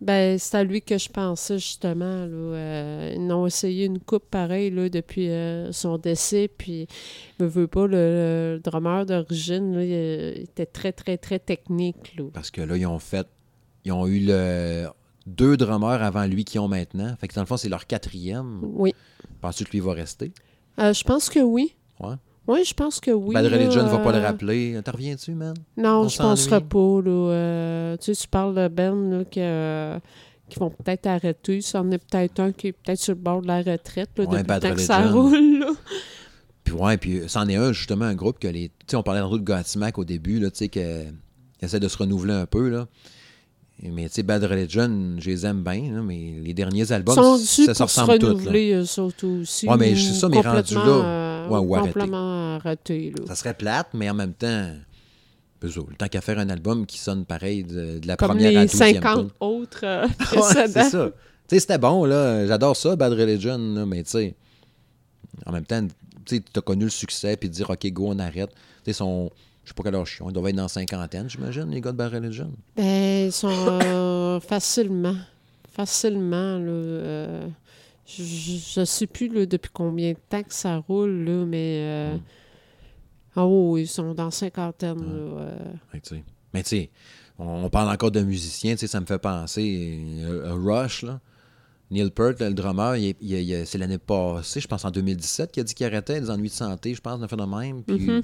Ben, c'est à lui que je pensais, justement. Là, Euh, ils ont essayé une coupe pareille là, depuis euh, son décès, puis me veut pas, le, le drummer d'origine, là, il, euh, il était très, très, très technique. Là. Parce que là, ils ont fait. Ils ont eu le deux drummers avant lui qui ont maintenant. Fait que dans le fond, c'est leur quatrième. Oui. Penses-tu que lui va rester? Euh, je pense que oui. Ouais. Oui, je pense que oui. Bad Religion ne va pas le euh, rappeler. T'en reviens-tu, man? Non, On je penserais pas. Là, euh, tu sais, tu parles de Ben là, que, qui vont peut-être arrêter. Ça en est peut-être un qui est peut-être sur le bord de la retraite là, Ouais, depuis Bad le temps que ça roule. Là. Puis ouais, puis c'en est un, justement, un groupe que les. Tu sais, on parlait tantôt de Godsmack au début, là, tu sais, qui essaie de se renouveler un peu, là. Mais tu sais, Bad Religion, je les aime bien, là, mais les derniers albums, sont ça se ressemble tout. là. autres aussi. Ouais, mais c'est ça, mais rendu là, euh, ouais, ou complètement arrêté. là. Ça serait plate, mais en même temps, le temps qu'à faire un album qui sonne pareil de, de la Comme première à la les douzième 50 tune. autres euh, Ouais, c'est ça. Tu sais, c'était bon, là. J'adore ça, Bad Religion, là, mais tu sais, en même temps, tu sais, t'as connu le succès, puis dire, OK, go, on arrête. Tu sais, son. Je sais pas quel âge ils ont. Ils doivent être dans la cinquantaine, j'imagine, les gars de Bad Religion. Ben, ils sont euh, facilement. Facilement, là. euh, je, je sais plus là, depuis combien de temps que ça roule, là, mais. euh, Mm. Oh, ils sont dans cinquantaine, là. euh. Fait que, tu sais. Mais tu sais, on, on parle encore de musiciens, tu sais, ça me fait penser à Rush, là. Neil Peart, le drummer, il est- il est- il est- c'est l'année passée, je pense en 2017, qu'il a dit qu'il arrêtait des ennuis de santé, je pense, de même, puis Mhm.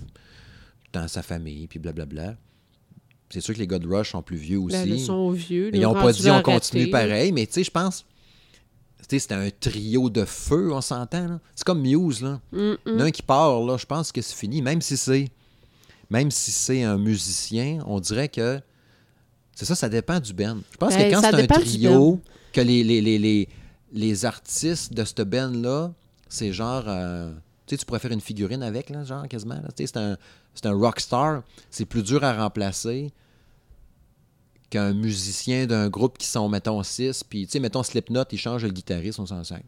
Dans sa famille, puis blablabla. C'est sûr que les gars de Rush sont plus vieux aussi. Ben, ils sont vieux. ils n'ont pas dit on continue pareil, mais tu sais, je pense, tu sais, c'était un trio de feu, on s'entend. là. C'est comme Muse, là. Mm, mm. L'un qui part, là, je pense que c'est fini. Même si c'est même si c'est un musicien, on dirait que c'est ça, ça dépend du band. Je pense Ben, que quand ça c'est un trio, que les, les, les, les, les artistes de cette band-là, c'est genre. euh, tu sais, tu pourrais faire une figurine avec, là, genre, quasiment. là. Tu sais, c'est un, c'est un rockstar. C'est plus dur à remplacer qu'un musicien d'un groupe qui sont, mettons, six. Puis, tu sais, mettons, Slipknot, il change le guitariste, on s'en sert.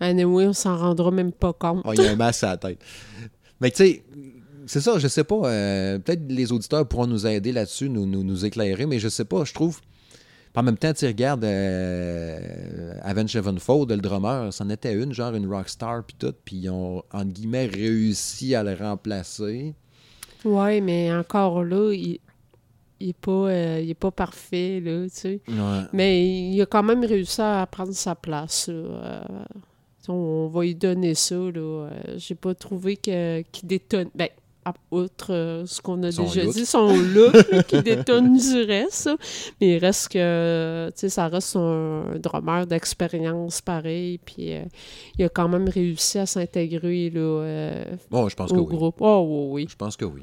Anyway, on s'en rendra même pas compte. Oh, il y a un masque à la tête. Mais tu sais, c'est ça, je sais pas. euh, Peut-être les auditeurs pourront nous aider là-dessus, nous, nous, nous éclairer, mais je sais pas, je trouve. En même temps, tu regardes euh, Avenged Sevenfold, le drummer, c'en était une, genre une rockstar, puis tout, puis ils ont, entre guillemets, réussi à le remplacer. Ouais, mais encore là, il, il est pas, euh, il est pas parfait, là, tu sais. Ouais. Mais il a quand même réussi à prendre sa place, là. Euh, on va lui donner ça, là. Euh, J'ai pas trouvé qu'il détonne... Ben, outre euh, ce qu'on a Son déjà look. dit, son look qui détonne du reste. Mais il reste que, tu sais, ça reste un drummer d'expérience pareil. Puis euh, il a quand même réussi à s'intégrer là, euh, Bon, je pense que au oui. groupe. Oh, oui, oui. Je pense que oui.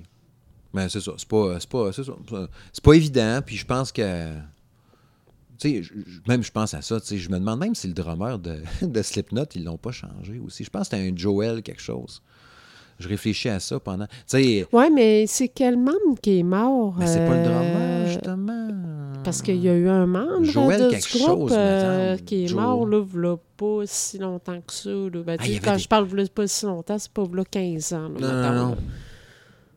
Mais c'est ça. C'est pas, c'est pas, c'est pas évident. Puis je pense que. Tu sais, même je pense à ça. Tu sais, je me demande même si le drummer de, de Slipknot, ils l'ont pas changé aussi. Je pense que c'était un Joel quelque chose. Je réfléchis à ça pendant. Ouais, mais c'est quel membre qui est mort? mais c'est pas le drummer, euh, justement. Parce qu'il y a eu un membre Joël de quelque groupe chose, euh, qui est Joe. mort, là, v'là pas si longtemps que ça. Là. Ben, Ah, quand des- je parle v'là pas si longtemps, c'est pas v'là 15 ans. Là, Non, non, non. là.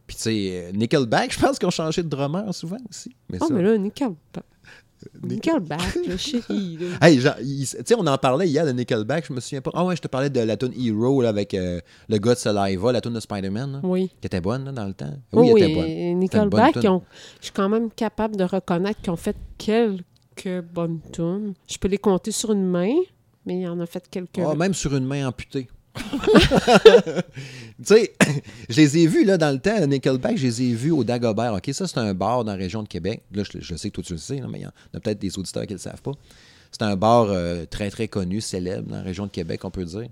Puis tu sais, euh, Nickelback, je pense qu'ils ont changé de drummer souvent aussi. Mais Oh, ça. mais là, Nickelback. Nic- Nickelback, là, chérie. Là. Hey, tu sais, on en parlait hier de Nickelback, je me souviens pas. Ah ouais, je te parlais de la tune Hero là, avec euh, le gars de Saliva, la tune de Spider-Man, Oui. qui était bonne là, dans le temps. Oui, Oui, elle était bonne. Nickelback, je suis quand même capable de reconnaître qu'ils ont fait quelques bonnes tunes. Je peux les compter sur une main, mais il en a fait quelques. Ah, même sur une main amputée. tu sais, je les ai vus là, dans le temps, Nickelback, je les ai vus au Dagobert. OK, ça, c'est un bar dans la région de Québec. Là, je, sais que toi, tu le sais, mais il y en a peut-être des auditeurs qui ne le savent pas. C'est un bar euh, très, très connu, célèbre dans la région de Québec, on peut dire.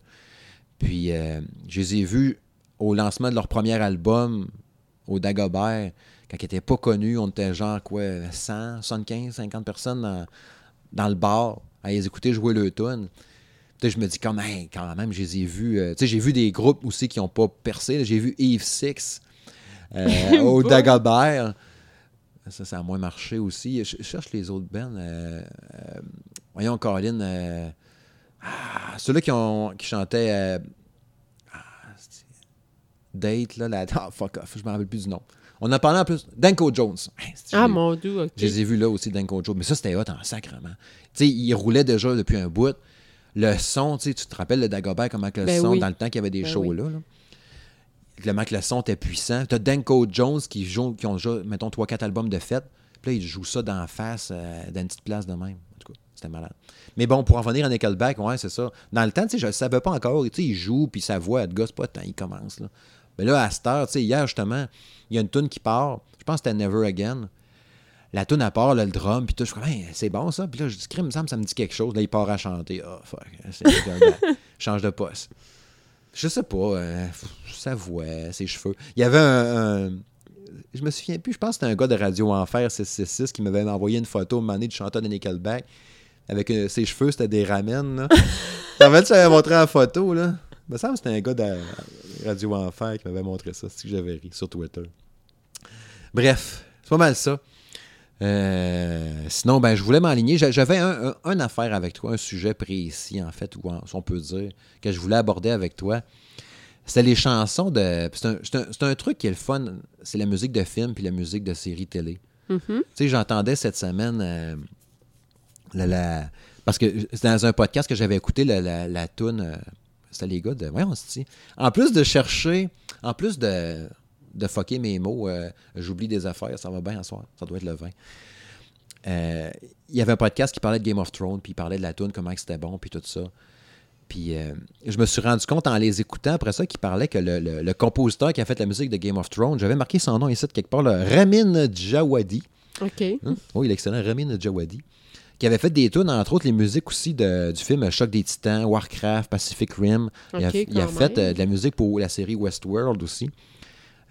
Puis, euh, je les ai vus au lancement de leur premier album au Dagobert, quand ils n'étaient pas connus. On était genre, quoi, 100, 75, 50 personnes dans, dans le bar à les écouter jouer le tune. Je me dis, comme, Hey, quand même, je les ai vus. euh, tu sais, j'ai vu des groupes aussi qui n'ont pas percé. J'ai vu Eve Six euh, au. Dagobert. Ça, ça a moins marché aussi. Je, je cherche les autres bands. euh, voyons, Colin. euh, ah, ceux-là qui, ont, qui chantaient ah, Date, là. La, ah, fuck off, je me rappelle plus du nom. On en parlait en plus. Danko Jones. Hey, Ah, mon dieu, OK. je les ai vus là aussi, Danko Joe. Mais ça, c'était hot en sacrement. Tu sais, il roulait déjà depuis un bout. Le son, tu te rappelles le Dagobert, comment que le Ben son, oui. dans le temps qu'il y avait des Ben shows oui. là, là. Comment que le son était puissant. T'as Danko Jones qui joue, qui ont déjà, mettons, 3-4 albums de fête. Puis là, il joue ça d'en face, euh, dans une petite place de même. En tout cas, c'était malade. Mais bon, pour en venir à Nickelback, ouais, c'est ça. Dans le temps, tu sais, je ne savais pas encore. Tu sais, il joue, puis sa voix, le gars, c'est pas tant, il commence, là. Mais là, à cette heure, tu sais, hier, justement, il y a une tune qui part. Je pense que c'était Never Again. La tune à part, là, le drum, puis tout, je suis comme, Hey, c'est bon ça. Puis là, je dis, crime, il me semble, ça me dit quelque chose. Là, il part à chanter. Ah, fuck. C'est change de poste. Je sais pas. euh, sa voix, ses cheveux. Il y avait un. un- je me souviens plus, je pense que c'était un gars de Radio Enfer 666 qui m'avait envoyé une photo, année, du chanteur de Nickelback. Avec euh, ses cheveux, c'était des ramen. Là. en fait, tu m'avais montré la photo. Là? Il me semble que c'était un gars de Radio Enfer qui m'avait montré ça. C'est que j'avais ri sur Twitter. Bref, c'est pas mal ça. Euh, sinon, ben, je voulais m'aligner. J'a- J'avais un, affaire avec toi, un sujet précis, en fait, ou on peut dire, que je voulais aborder avec toi. C'était les chansons de. C'est un, truc qui est le fun. C'est la musique de film puis la musique de série télé. Mhm. Tu sais, j'entendais cette semaine. euh, la, la- parce que c'était dans un podcast que j'avais écouté la, la, la toune. euh, c'était les gars de. Voyons, En plus de chercher. En plus de, de fucker mes mots, euh, j'oublie des affaires, ça va bien ce soir. Ça doit être le vin. Euh, Il y avait un podcast qui parlait de Game of Thrones, puis il parlait de la toune, comment c'était bon, puis tout ça. Puis euh, je me suis rendu compte en les écoutant après ça qu'il parlait que le, le- le compositeur qui a fait la musique de Game of Thrones, j'avais marqué son nom ici de quelque part, là, Ramin Djawadi. OK. Hein? Oui, l'excellent Ramin Djawadi. qui avait fait des tunes, entre autres les musiques aussi de- du film Choc des Titans, Warcraft, Pacific Rim. il a, il fait euh, de la musique pour la série Westworld aussi.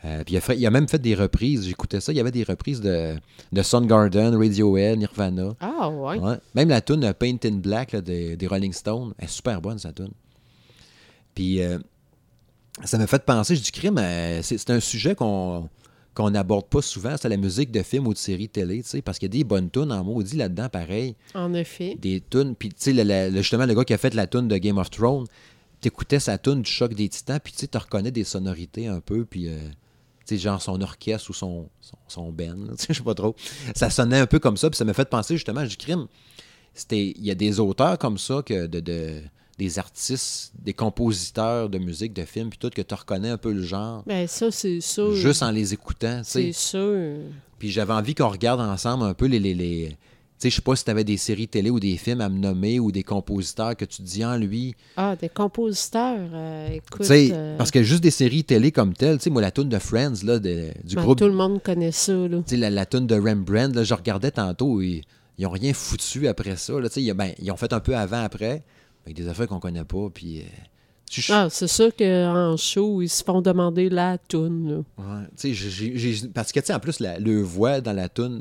Euh, puis il a, fait- il a même fait des reprises. J'écoutais ça. Il y avait des reprises de, de Soundgarden, Radiohead, Nirvana. Ah, ouais. Ouais. Même la tune Paint in Black là, des, des Rolling Stones, elle est super bonne, sa tune. Puis euh, ça m'a fait penser, je dis crime, euh, c'est un sujet qu'on qu'on n'aborde pas souvent, c'est la musique de films ou de séries télé, tu sais, parce qu'il y a des bonnes tunes en maudit là-dedans, pareil. En effet. Des tunes, puis tu sais, justement, le gars qui a fait la tune de Game of Thrones, t'écoutais sa tune du choc des titans, puis tu sais, tu reconnais des sonorités un peu, puis euh, sais, genre son orchestre ou son, son, son band, je sais pas trop. Ça sonnait un peu comme ça, puis ça m'a fait penser justement, dis crime, c'était, il y a des auteurs comme ça, que de, de- des artistes, des compositeurs de musique, de films, puis tout, que tu reconnais un peu le genre, Ben, ça, c'est ça. juste en les écoutant, tu sais. C'est sûr. Puis j'avais envie qu'on regarde ensemble un peu les. les, les- Tu sais, je sais pas si tu avais des séries télé ou des films à me nommer ou des compositeurs que tu dis en lui. Ah, des compositeurs. euh, écoute. Euh, parce que juste des séries télé comme telles, tu sais, moi, la tune de Friends, là, de- du ben, groupe. Tout le monde connaît ça, là. Tu sais, la, la tune de Rembrandt, là, je regardais tantôt, et ils ont rien foutu après ça. Là, tu sais, ben, ils ont fait un peu avant, après, avec des affaires qu'on connaît pas. Puis. euh, Ah, c'est sûr qu'en show, ils se font demander la toune, là. Ouais, tu sais, j'ai- j'ai- parce que, tu sais, en plus, la, le voix dans la tune,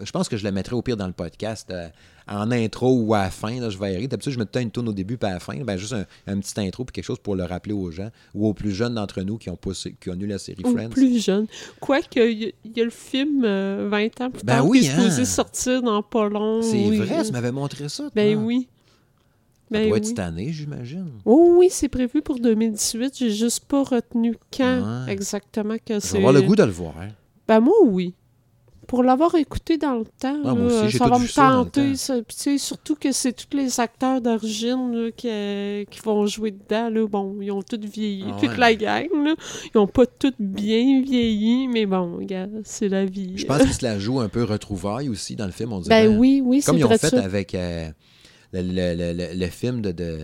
je pense que je la mettrais au pire dans le podcast, euh, en intro ou à la fin, là, je verrai. D'habitude, je mets une tune au début puis à la fin, ben, juste un, un petit intro puis quelque chose pour le rappeler aux gens ou aux plus jeunes d'entre nous qui ont, pas, qui ont eu la série Friends. plus jeune. Quoique, il y, a- il y a le film euh, 20 ans plus Ben tard oui, qui est supposé hein. sortir dans pas long. C'est oui. vrai, tu m'avais montré ça. Ben oui. Ça Ben doit être oui. cette année, j'imagine. Oh oui, c'est prévu pour 2018. J'ai juste pas retenu quand exactement que c'est. avoir le goût de le voir. hein. Ben moi, oui. Pour l'avoir écouté dans le temps, Ah, là, aussi, ça va me tenter. ça. Surtout que c'est tous les acteurs d'origine qui, euh, qui vont jouer dedans. Là. Bon, ils ont tous vieilli, Ah toute la gang. Là. Ils ont pas tous bien vieilli, mais bon, c'est la vie. Je pense qu'ils se la jouent un peu retrouvailles aussi dans le film, on dirait. Ben oui, oui, c'est Comme ils ont fait ça. avec euh, le, le- le- le- film de- de...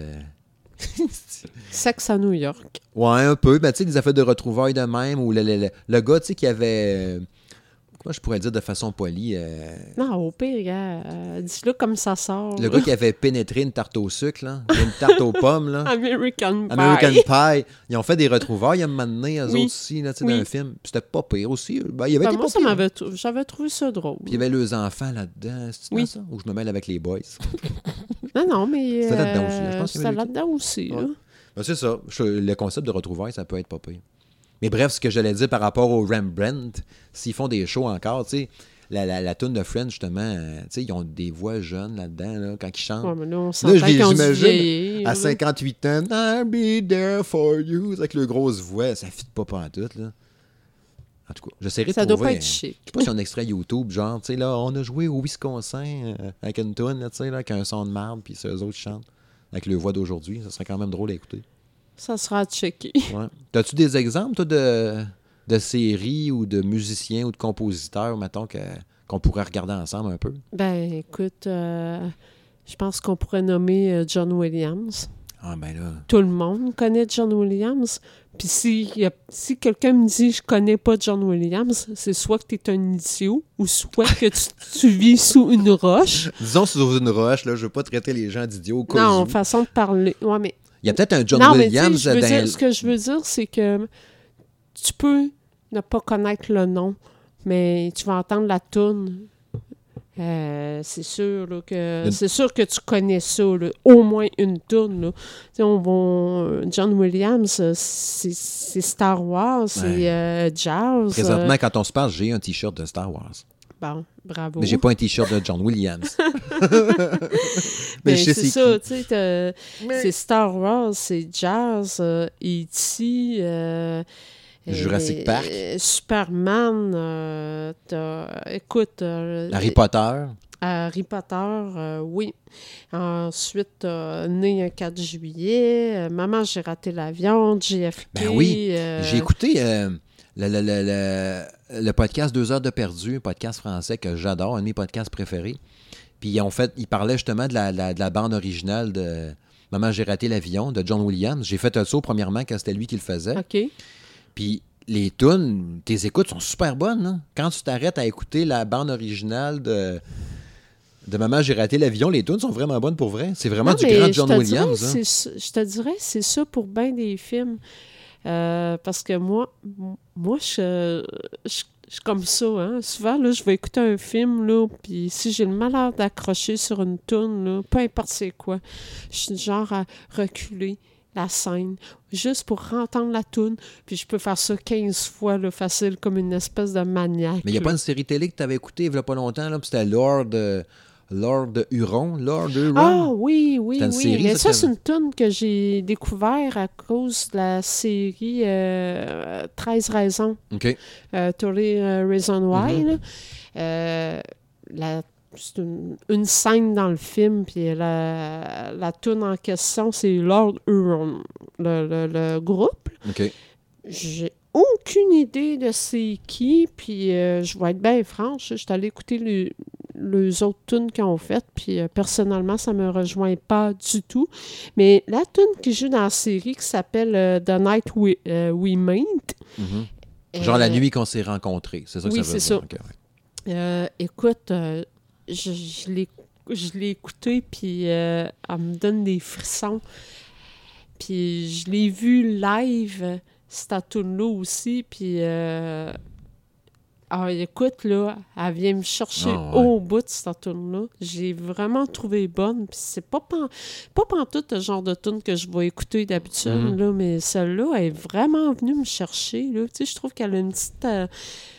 Sexe à New York. Ouais, un peu. Ben, tu sais, des affaires de retrouvailles de même, ou le, le, le- le gars, tu sais, qui avait. Comment je pourrais dire de façon polie euh, Non, au pire, euh, dis-le comme ça sort. Le gars qui avait pénétré une tarte au sucre, là. Une tarte aux pommes, là. American Pie. American Pie. Ils ont fait des retrouvailles à un moment donné, eux Oui. autres aussi, là, Oui. dans un film. C'était pas pire aussi. Ben, il y avait Ben, moi, pas ça pire. m'avait trou- j'avais trouvé ça drôle. Puis il y avait les enfants là-dedans. C'est Oui. ça? Ou je me mêle avec les boys. Non, non, mais. C'était là-dedans aussi, là. Je euh, pense qu'il y C'était avait là-dedans aussi, Ouais. Ben, c'est ça. Le concept de retrouvailles, ça peut être pas pire. Mais bref, ce que j'allais dire par rapport au Rembrandt, s'ils font des shows encore, tu sais, la, la, la tune de Friends, justement, euh, tu sais, ils ont des voix jeunes là-dedans, là, quand ils chantent. Ouais, mais là, on Là, je les- vieillir, à là. 58 ans, I'll be there for you. Avec le grosse voix, ça fit pas pantoute, là. En tout cas, j'essaierai de Ça doit trouver, pas être euh, chic. Je sais pas si on extrait YouTube, genre, tu sais, là, on a joué au Wisconsin euh, avec une tune, là, tu sais, là, avec un son de marde, puis c'est eux autres qui chantent. Avec le voix d'aujourd'hui, ça serait quand même drôle à écouter. Ça sera à checker. Ouais. T'as-tu des exemples, toi, de, de séries ou de musiciens ou de compositeurs, mettons, que- qu'on pourrait regarder ensemble un peu? Ben, écoute, euh, je pense qu'on pourrait nommer euh, John Williams. Ah, ben là. Tout le monde connaît John Williams. Puis si, y a- si quelqu'un me dit je connais pas John Williams, c'est soit que tu es un idiot ou soit que tu, tu vis sous une roche. Disons sur une roche, là, je veux pas traiter les gens d'idiots Non, façon de parler. Ouais, mais Il y a peut-être un John non, Williams dans- dire, ce que je veux dire, c'est que tu peux ne pas connaître le nom, mais tu vas entendre la toune. Euh, c'est sûr là, que Une- c'est sûr que tu connais ça, là, au moins une sais, on John Williams, c'est Star Wars, c'est euh, jazz. Présentement, euh, quand on se parle, j'ai un t-shirt de Star Wars. Bon, bravo. Mais j'ai pas un t-shirt de John Williams. Mais je sais c'est c'est ça, tu sais, t'as- c'est Star Wars, c'est jazz, euh, E.T., euh, Jurassic euh, Park. euh, Superman, euh, t'as- écoute, euh, Harry Potter. Harry Potter, euh, oui. Ensuite, euh, né un 4 juillet, euh, Maman, j'ai raté l'avion, JFK. Ben oui, euh, J'ai écouté euh, le, le- le- podcast Deux heures de perdu, un podcast français que j'adore, un de mes podcasts préférés. Puis ils ont fait, ils parlaient justement de la, la- de la bande originale de Maman, j'ai raté l'avion de John Williams. J'ai fait un saut premièrement quand c'était lui qui le faisait. OK. Puis les tunes, tes écoutes sont super bonnes. hein. Quand tu t'arrêtes à écouter la bande originale de, De Maman, j'ai raté l'avion, les tunes sont vraiment bonnes pour vrai. C'est vraiment Non, du grand John Williams. dirais, hein. Je te dirais, c'est ça pour bien des films. Euh, parce que moi, moi je, je, je suis comme ça. Hein. Souvent, là, je vais écouter un film, là, puis si j'ai le malheur d'accrocher sur une toune, là, peu importe c'est quoi, je suis genre à reculer la scène juste pour entendre la toune, puis je peux faire ça 15 fois, là, facile, comme une espèce de maniaque. Mais il n'y a là. pas une série télé que tu avais écoutée il n'y a pas longtemps, là, puis c'était Lord, euh, Lord Huron. Lord Huron. Ah oui, oui, oui. série, Mais ça, ça, c'est une tune que j'ai découvert à cause de la série euh, 13 raisons. OK. Euh, 30 euh, Reasons Why. Mhm. là. Euh, la- c'est une, une scène dans le film, puis la, la tune en question, c'est Lord Huron, le, le- le groupe. OK. J'ai aucune idée de c'est qui, puis euh, je vais être bien franche, je suis allée écouter le- les autres tunes qu'ils ont faites, puis euh, personnellement, ça me rejoint pas du tout. Mais la tune qui joue dans la série, qui s'appelle euh, The Night We, euh, We Met, Mhm. Genre la nuit qu'on s'est rencontrés. C'est ça que oui, ça veut dire. ça. Ouais. écoute, je, je l'ai je l'ai écouté, puis elle me donne des frissons. Puis je l'ai vu live, cette tune-là aussi, puis... euh, ah, écoute, là, elle vient me chercher Ah, ouais. au bout de cette tune-là. J'ai vraiment trouvé bonne. Puis c'est pas, pan, pas pantoute le genre de tune que je vais écouter d'habitude, Mhm. là, mais celle-là elle est vraiment venue me chercher. Là. Tu sais, je trouve qu'elle a une petite euh,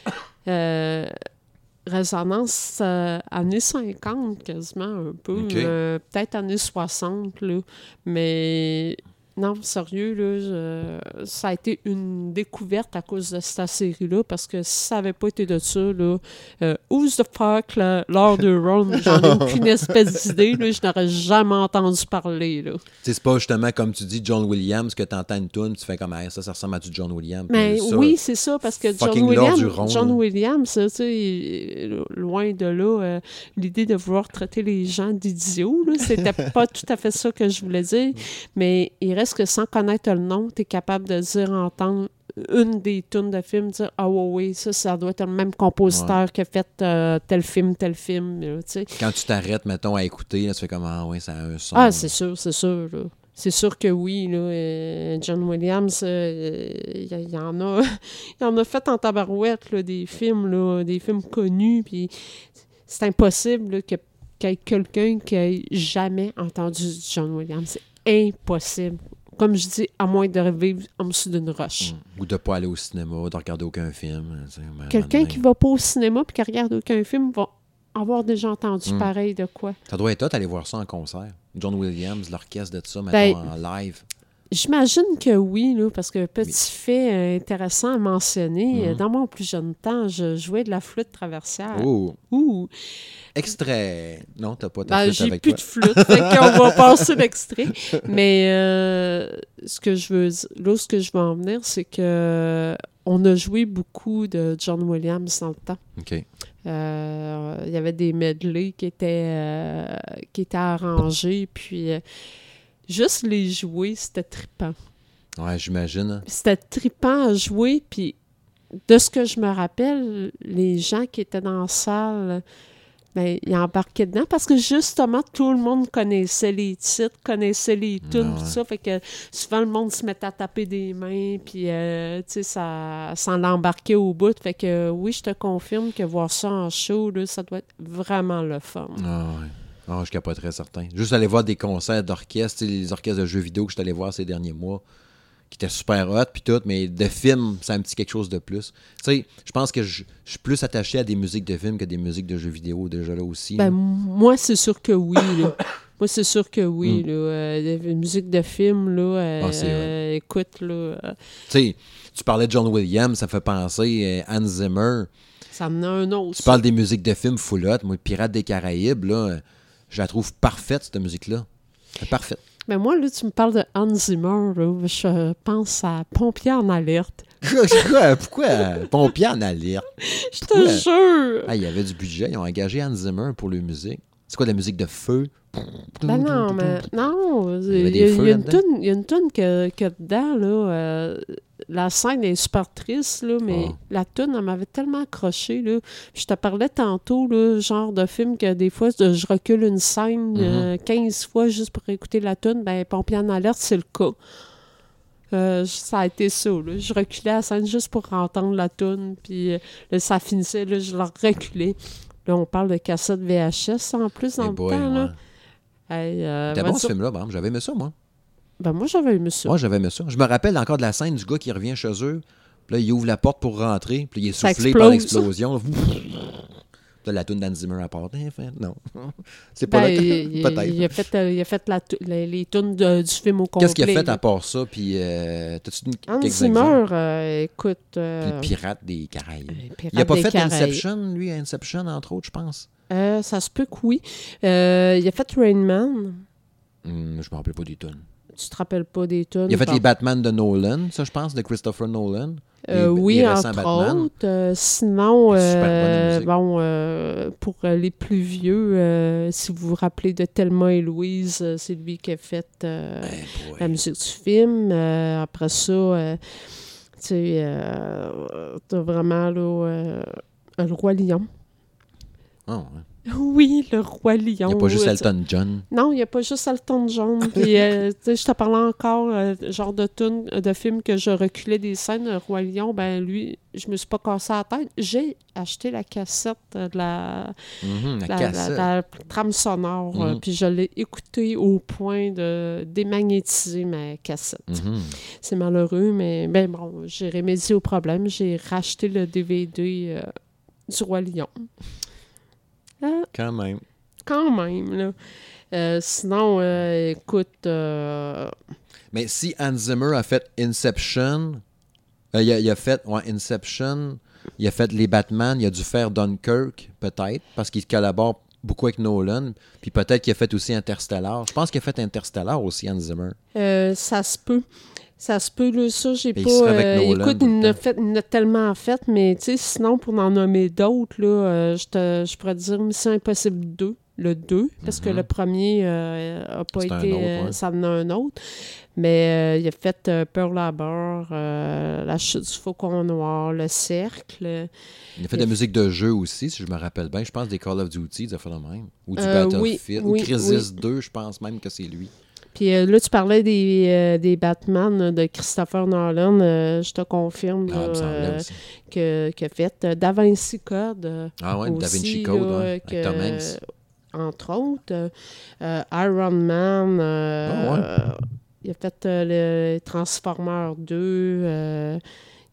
euh, résonance euh, années 50 quasiment, un peu. Euh, Peut-être années 60, là. Mais non, sérieux, là, je- ça a été une découverte à cause de cette série-là, parce que si ça n'avait pas été de ça, là, euh, Who's the fuck, là, Lord Huron, j'en ai aucune espèce d'idée, là, je n'aurais jamais entendu parler, là. C'est pas justement comme tu dis John Williams que tu entends une tune, tu fais comme ça, ça ressemble à du John Williams. Mais ça, oui, c'est ça, parce que John Williams, John. Williams, tu sais, loin de là, euh, l'idée de vouloir traiter les gens d'idiots, là, c'était pas tout à fait ça que je voulais dire, mais il reste que sans connaître le nom, tu es capable de dire, entendre une des tunes de film, dire « Ah ouais, oui, ça, ça doit être le même compositeur qui a fait euh, tel film, tel film. Quand tu t'arrêtes, mettons, à écouter, là, tu fais comme Ah ouais, ça a un son. Ah, c'est sûr, c'est sûr. là. C'est sûr que oui. Là, euh, John Williams, euh, il y, il y en a il en a fait en tabarouette là, des films, là, des films connus. Puis c'est impossible là, que- qu'il y ait quelqu'un qui ait jamais entendu du John Williams. C'est impossible. Comme je dis, à moins de vivre en dessous d'une roche. Ou de pas aller au cinéma, de regarder aucun film. ben, Quelqu'un ben, qui va pas au cinéma puis qui regarde aucun film va avoir déjà entendu Mm. pareil de quoi. Ça doit être hot d'aller voir ça en concert. John Williams, l'orchestre de ça, Ben, mettons, en live. J'imagine que oui, là, parce que petit fait euh, intéressant à mentionner, euh, Mhm. dans mon plus jeune temps, je jouais de la flûte traversière. Oh, Ouh! Extrait. Non, t'as pas ta Ben, flûte j'ai avec plus toi. de flûte, fait qu'on va passer l'extrait. Mais euh, ce que je veux là, ce que je veux en venir, c'est que on a joué beaucoup de John Williams dans le temps. OK. Euh, Il y avait des medley qui étaient, euh, qui étaient arrangés, puis euh, juste les jouer, c'était trippant. Ouais, j'imagine. hein. C'était trippant à jouer, puis de ce que je me rappelle, les gens qui étaient dans la salle, ben, ils embarquaient dedans parce que justement, tout le monde connaissait les titres, connaissait les tunes, ouais. tout ça. Fait que souvent, le monde se mettait à taper des mains, puis euh, tu sais, ça, ça l'embarquait au bout. Fait que oui, je te confirme que voir ça en show, là, ça doit être vraiment le fun. Ah, ouais. Ah, je capoterais certain. Juste aller voir des concerts d'orchestre, les orchestres de jeux vidéo que je suis allé voir ces derniers mois, qui étaient super hot, puis tout, mais de films, c'est un petit quelque chose de plus. Tu sais, je pense que je je suis plus attaché à des musiques de films que des musiques de jeux vidéo déjà là aussi. Ben, là. moi, c'est sûr que oui. là. Moi, c'est sûr que oui. Mm. Là. Euh, des musiques de film, là, euh, Ah, euh, écoute, là, Tu sais, tu parlais de John Williams, ça fait penser euh, Hans Zimmer. ça en a un autre. Tu parles des musiques de films full hot. Moi, Pirates des Caraïbes, là, je la trouve parfaite, cette musique-là. Parfaite. Mais moi, là, tu me parles de Hans Zimmer. Là, je pense à Pompier en alerte. Pourquoi? Pourquoi? Pompier en alerte? Je te jure! Ah, il y avait du budget. Ils ont engagé Hans Zimmer pour leur musique. C'est quoi de la musique de feu? Ben non, mais non. Il y, a- une toune- il y a une toune que, que dedans, là. euh, la scène est super triste, là, mais Ah. la tune elle m'avait tellement accroché. Là. Puis je te parlais tantôt, là, genre de film que des fois, je recule une scène Mhm. euh, 15 fois juste pour écouter la tune. Ben, Pompier en alerte, c'est le cas. Euh, ça a été ça. Là. Je reculais la scène juste pour entendre la tune. Puis euh, là, ça finissait, là, je la reculais. Là, on parle de cassette VHS en plus dans Eh le temps. Là. ouais. Hey, euh, C'était bon ce film-là, par. J'avais aimé ça, moi. Ben, moi, j'avais aimé ça. Moi, j'avais aimé ça. Je me rappelle encore de la scène du gars qui revient chez eux. Puis là, il ouvre la porte pour rentrer. Puis il est Ça soufflé par l'explosion. Puis la toune d'Anne Zimmer à part. Eh, Non. C'est pas Ben, là que- il, il- Peut-être. il a fait, euh, il a fait la, les, les tunes de- du film au complet. Qu'est-ce qu'il a fait là. à part ça? Puis, euh, t'as-tu euh, écoute... Puis euh, le pirate des Caraïbes. Il a pas fait Caraïbes. Inception, lui, Inception, entre autres, je pense. Euh, ça se peut que oui. Euh, il a fait Rain Man. Hum, je me rappelle pas du tunes. Tu te rappelles pas des tunes? Il a fait les Batman de Nolan, ça, je pense, de Christopher Nolan. Euh, les- oui, les entre Batman. autres. Sinon, euh, bon, pour les plus vieux, si vous vous rappelez de Thelma et Louise, c'est lui qui a fait boy. la musique du film. Après ça, tu sais, t'as vraiment là, le Roi Lion. Ah, ouais. Oui, le Roi Lion. Il n'y a pas juste Euh, Elton John. Non, il n'y a pas juste Elton John. Puis, euh, tu sais, je te parlais encore, euh, genre de tune, de film que je reculais des scènes. Le Roi Lion, ben lui, je me suis pas cassé la tête. J'ai acheté la cassette euh, de la, Mhm, la, la, cassette. la- la trame sonore. euh, Mhm. puis je l'ai écouté au point de démagnétiser ma cassette. Mhm. C'est malheureux, mais ben bon, j'ai remédié au problème. J'ai racheté le DVD euh, du Roi Lion. Ah, Quand même. quand même, là. Euh, sinon, euh, écoute, euh, Mais si Hans Zimmer a fait Inception, il, a, il a fait ouais, Inception, il a fait les Batman, il a dû faire Dunkirk, peut-être, parce qu'il collabore beaucoup avec Nolan, puis peut-être qu'il a fait aussi Interstellar. Je pense qu'il a fait Interstellar aussi, Hans Zimmer. euh, ça se peut. Ça se peut, là, ça, j'ai il pas... euh, écoute, le il en a fait, il a tellement fait, mais tu sais, sinon, pour en nommer d'autres, là, euh, je, te, je pourrais te dire Mission Impossible 2, le 2, parce que le premier euh, a pas été... autre, euh, ouais. Ça en a un autre. Mais il a fait Pearl Harbor, La chute du Faucon Noir, Le Cercle... Il a fait Il de a la musique de jeu aussi, si je me rappelle bien. Je pense des Call of Duty, des affaires de même. Ou du Battlefield. oui, ou oui, Crisis 2, je pense même que c'est lui. Puis euh, là, tu parlais des, euh, des Batman de Christopher Nolan. euh, je te confirme Ah, là, aussi. que, que fait Da Vinci Code. Ah ouais, Da Vinci aussi, Code, là, ouais, avec Tom Hanks. Entre autres. Iron Man. Ah ouais. il a fait le Transformer 2. euh,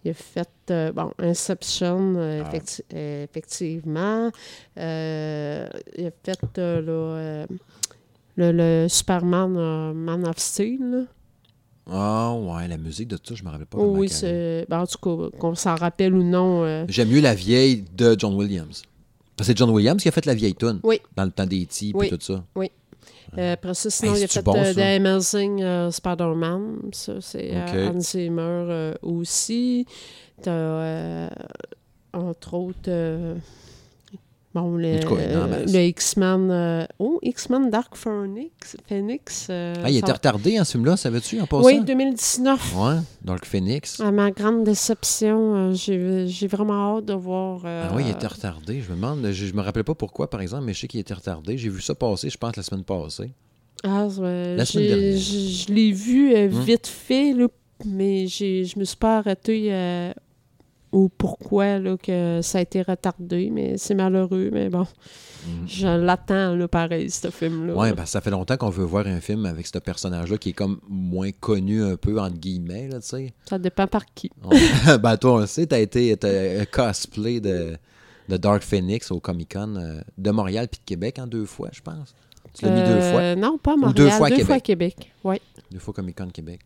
il a fait euh, bon, Inception, euh, Ah. effecti- effectivement. Euh, il a fait là, le, le Superman euh, Man of Steel. Ah ouais, la musique de tout ça, je me rappelle pas. Oui, c'est. ben, en tout cas, qu'on s'en rappelle ou non. euh, J'aime mieux la vieille de John Williams. Parce que c'est John Williams qui a fait la vieille tune. Oui. Dans le temps des types Oui. et tout ça. Euh, après ça, sinon, Hey, il a fait bon, euh, ça? The Amazing euh, Spider-Man. Ça, c'est euh, Ok. Hans Zimmer aussi. T'as, entre autres, bon, le, En en en le X-Men. euh, oh, X-Men Dark Phoenix. Phoenix euh, Ah, il était retardé, hein, ce film-là, savais-tu, en passant? Oui, 2019. Ouais, Dark Phoenix. À ma grande déception, euh, j'ai vraiment hâte de voir. euh, Ah oui, il était retardé. Je me demande, je, je me rappelais pas pourquoi, par exemple, mais je sais qu'il était retardé. J'ai vu ça passer, je pense, la semaine passée. Ah, ouais, La semaine dernière. Je l'ai vu Hmm. vite fait, là, mais je me suis pas arrêtée au pourquoi là, que ça a été retardé, mais c'est malheureux, mais bon, Mhm. je l'attends, pareil, ce film-là. Ouais, ben, ça fait longtemps qu'on veut voir un film avec ce personnage-là qui est comme moins connu un peu, entre guillemets, là, tu sais. Ça dépend par qui. On- ben, toi, on le sait, t'as été t'as un cosplay de, de Dark Phoenix au Comic-Con euh, de Montréal puis de Québec en deux fois, je pense. Tu l'as mis deux fois? Euh, Non, pas à Ou Montréal, deux fois à deux Québec. fois à Québec. Oui. Deux fois Comic-Con Québec.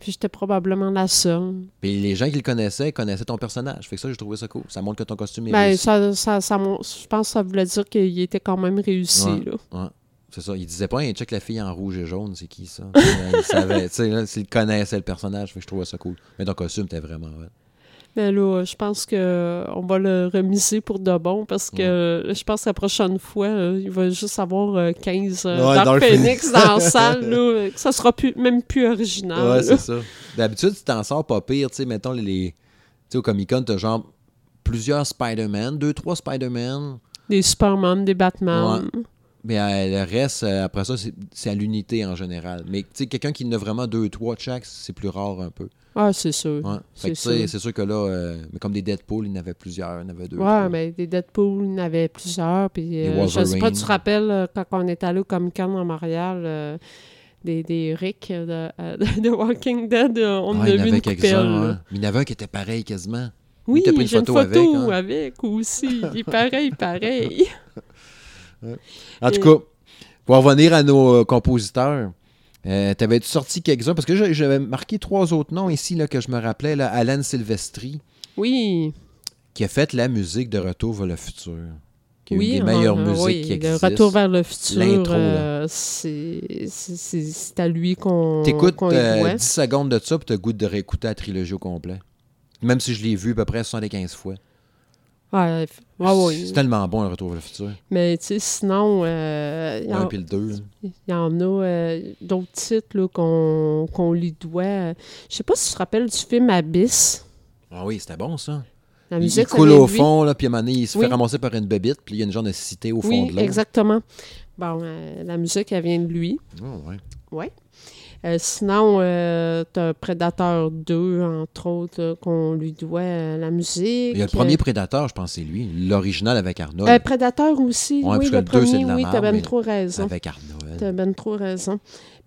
Puis j'étais probablement la seule. Puis les gens qui le connaissaient connaissaient ton personnage. Fait que ça, j'ai trouvé ça cool. Ça montre que ton costume est Ben, réussi. ça, ça, je pense que ça voulait dire qu'il était quand même réussi. Ouais. Là. Ouais. C'est ça. Il disait pas, hey, check la fille en rouge et jaune, c'est qui ça? Il savait, tu sais, s'il connaissait le personnage, fait que je trouvais ça cool. Mais ton costume était vraiment hot. Mais là, je pense que on va le remiser pour de bon parce que je pense que la prochaine fois, euh, il va juste avoir euh, 15 euh, Ouais, Dark Dark Phoenix dans la salle. Là, ça sera plus, même plus original. Ouais, c'est ça. D'habitude, tu t'en sors pas pire. Tu sais, mettons, les, sais, au Comic-Con, t'as genre plusieurs Spider-Man, deux, trois Spider-Man. Des Superman, des Batman. Mais euh, le reste, euh, après ça, c'est à l'unité en général. Mais tu sais, quelqu'un qui en a vraiment deux, trois de chaque, c'est plus rare un peu. Ah, c'est sûr. Ouais. C'est sûr. sûr que là, euh, mais comme des Deadpool, il y en avait plusieurs, il y en avait deux. Ouais, trois. mais des Deadpool, il y en avait plusieurs. Puis, euh, je sais pas, tu te rappelles quand on est allé au Comic Con à Montréal, euh, des, des Rick de, de Walking Dead, on en a il vu avait une coupelle. Mais il y en avait un qui était pareil quasiment. Oui, j'ai une photo photo avec, hein? avec aussi. Il est pareil, pareil. En tout cas, pour revenir à nos euh, compositeurs, euh, t'avais-tu sorti quelques-uns? Parce que j'a- j'avais marqué trois autres noms ici là, que je me rappelais. Là. Alan Silvestri, Oui, qui a fait la musique de Retour vers le futur. Qui est oui. une des meilleures euh, musiques oui, qui Le existent. Retour vers le futur, euh, c'est à lui qu'on T'écoutes qu'on y euh, doit. 10 secondes de ça, puis t'as le goût de réécouter la trilogie au complet. Même si je l'ai vu à peu près 75 fois. Ouais. C'est tellement bon, le Retour vers le futur. Mais tu sais, sinon, euh, il y Un en- puis le deux. là. Il y en a euh, d'autres titres qu'on qu'on lui doit. Je sais pas si tu te rappelles du film Abyss. Ah oui, c'était bon ça. La Il, il musique, ça coule au fond, là, puis à un moment donné, il se Oui. fait ramasser par une bébite, puis il y a une genre de cité au fond Oui, de l'eau. exactement. Bon, euh, la musique, elle vient de lui. Oh, ouais. Sinon, euh, t'as Predator 2, entre autres, qu'on lui doit euh, la musique. Il y a le premier Prédateur, je pense c'est lui. L'original avec Arnold. Euh, Predator aussi, Ouais, oui, le premier, oui, t'as ben trop raison. avec Arnold. T'as ben trop raison.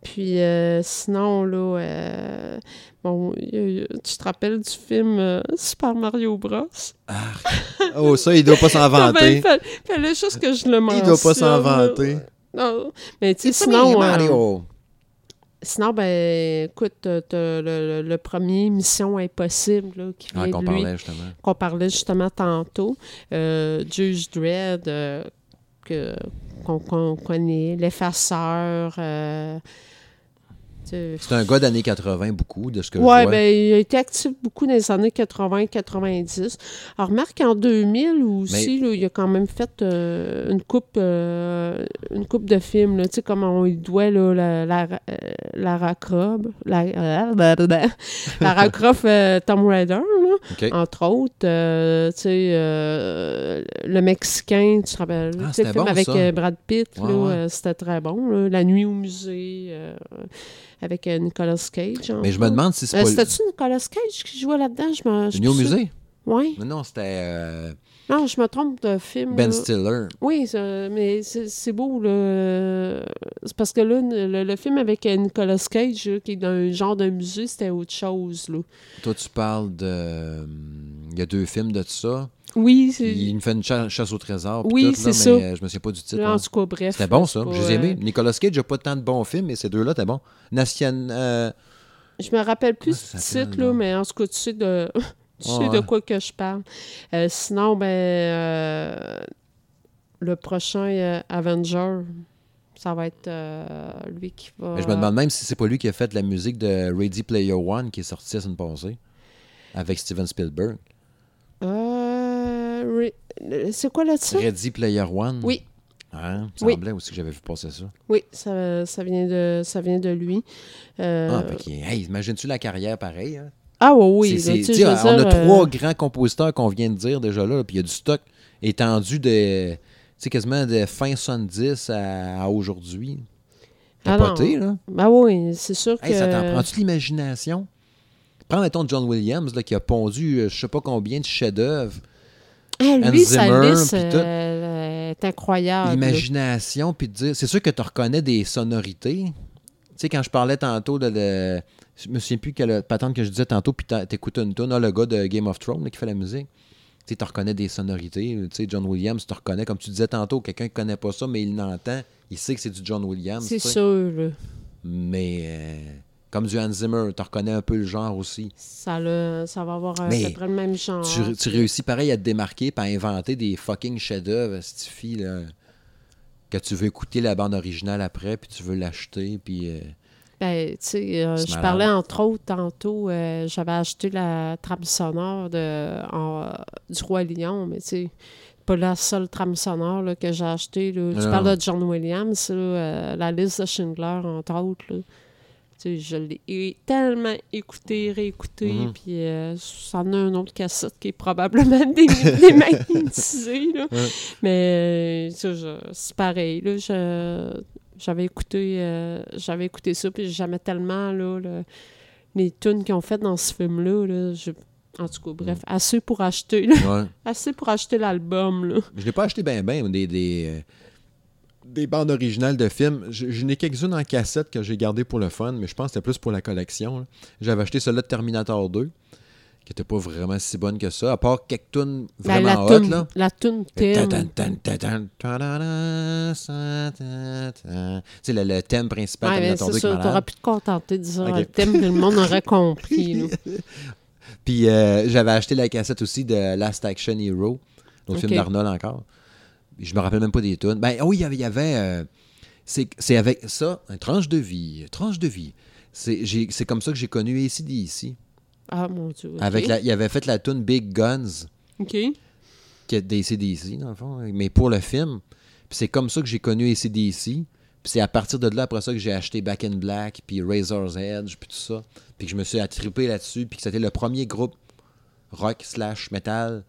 Puis euh, sinon, là, euh, bon, tu te rappelles du film euh, Super Mario Bros? Oh, ça, il doit pas s'en Ah, ben, vanter. fa- fallait juste que je le mentionne. Il doit pas s'en vanter. Non, mais tu sais, sinon, euh, Mario. Sinon, ben, écoute, t'as- t'as le, premier Mission Impossible, là, qui Ah, vient qu'on de lui, parlait justement. qu'on parlait justement tantôt. Euh, Judge Dredd, euh, que- qu'on qu'on connaît, L'Effaceur. euh, C'est un gars d'années 80, beaucoup, de ce que Ouais, je vois. ben, il a été actif beaucoup dans les années 80-90. Alors, remarque qu'en 2000 aussi, là, il a quand même fait euh, une coupe euh, une coupe de films, là, tu sais, comme on lui doit là, la, la, euh, Croft, la, Lara Croft euh, Tomb Raider, là, Entre autres. euh, tu sais, euh, le Mexicain, tu te rappelles, Ah, le film bon, avec ça. euh, Brad Pitt, Ouais, là, ouais. c'était très bon. là. La nuit au musée, avec Nicolas Cage. Mais je me demande si c'est pas... C'était-tu Nicolas Cage qui jouait là-dedans? Je je Venu au musée? Oui. Non, c'était Non, je me trompe de film. Ben. Stiller. Oui, mais c'est beau, là. C'est parce que là, le, le film avec Nicolas Cage, là, qui est dans un genre de musée, c'était autre chose, là. Toi, tu parles de... Il y a deux films de ça. Oui, c'est... Il me fait une cha- chasse au trésor. Oui, c'est mais ça. euh, je me souviens pas du titre. Là, hein. en tout cas, bref. C'était bon, ça. pas, Je les ai aimés. euh, Nicolas Cage n'a pas tant de bons films, mais ces deux-là, c'était bon. Nation... euh, Je me rappelle plus ça du titre, là? mais en tout cas, tu sais de, tu Ouais, sais de quoi que je parle. Euh, sinon, ben, euh, le prochain euh, Avenger, ça va être lui qui va... mais je me demande même si c'est pas lui qui a fait la musique de Ready Player One qui est sortie la semaine passée avec Steven Spielberg. Euh, c'est quoi là-dessus? Ready Player One? Oui, Hein? Me Oui. semblait aussi que j'avais vu passer ça. oui, ça, ça, vient de, ça vient de lui. Euh, Ah, qu'il- hey, imagines-tu la carrière pareille? Hein? Ah oui, oui. Là, tu on a dire, euh, trois grands compositeurs qu'on vient de dire déjà là, puis il y a du stock étendu de, tu sais, quasiment de fin 70 à, à aujourd'hui. Ah Capoté, là? Ben oui, c'est sûr que... Hey, ça t'en prend-tu l'imagination? Prends, mettons, John Williams, là, qui a pondu euh, je sais pas combien de chefs-d'œuvre. Ah, lui, sa Zimmer, liste puis tout. euh, est incroyable. L'imagination, puis de dire... C'est sûr que tu reconnais des sonorités. Tu sais, quand je parlais tantôt de... de- je me souviens plus quelle patente que je disais tantôt, puis t'écoutes une tune, ah, le gars de Game of Thrones là, qui fait la musique. Tu reconnais des sonorités. Tu sais, John Williams, tu reconnais, comme tu disais tantôt, quelqu'un qui connaît pas ça, mais il l'entend, il sait que c'est du John Williams. C'est sûr. Mais euh, comme du Hans Zimmer, tu reconnais un peu le genre aussi. Ça, le- ça va avoir à peu près le même genre. Tu, tu réussis pareil à te démarquer par inventer des fucking chefs-d'œuvre, cette fille là, que tu veux écouter la bande originale après, puis tu veux l'acheter, puis euh, Ben, euh, je parlais entre autres tantôt, euh, j'avais acheté la trame sonore de, en- du Roi Lion, mais tu pas la seule trame sonore là, que j'ai achetée. Tu Non. parles de John Williams, là, euh, la liste de Schindler, entre autres. là. Je l'ai tellement écouté, réécouté, Mhm. puis ça en a un autre cassette qui est probablement dé- démagnétisé. là. Ouais. Mais c'est pareil. Là, je- j'avais écouté, euh, j'avais écouté ça, puis j'aimais tellement là, le- les tunes qu'ils ont faites dans ce film-là. Là, je- en tout cas, bref, assez pour acheter, là. Ouais. assez pour acheter l'album. Là. Je l'ai pas acheté bien, bien, des, des, euh, des bandes originales de films. Je, je n'ai quelques-unes en cassette que j'ai gardées pour le fun, mais je pense que c'était plus pour la collection. J'avais acheté celle-là de Terminator 2, qui était pas vraiment si bonne que ça, à part quelques tunes Ben, vraiment la, hot, la tune. C'est le, le thème principal Ouais, ben, Terminator 2 c'est pu te contenter de dire le thème que le monde aurait compris. Puis euh, j'avais acheté la cassette aussi de Last Action Hero, l'autre Ok. film d'Arnold encore. Je me rappelle même pas des tunes. Ben oui, il y avait, il y avait euh, c'est, avec ça, un tranche de vie, tranche de vie. C'est comme ça que j'ai connu ACDC. Ah, mon Dieu. Avec la, il avait fait la tune Big Guns, OK. qui est d'ACDC, dans le fond, mais pour le film. Puis c'est comme ça que j'ai connu ACDC. Puis c'est à partir de là, après ça, que j'ai acheté Back in Black, puis Razor's Edge, puis tout ça. Puis que je me suis attripé là-dessus, puis que c'était le premier groupe rock slash metal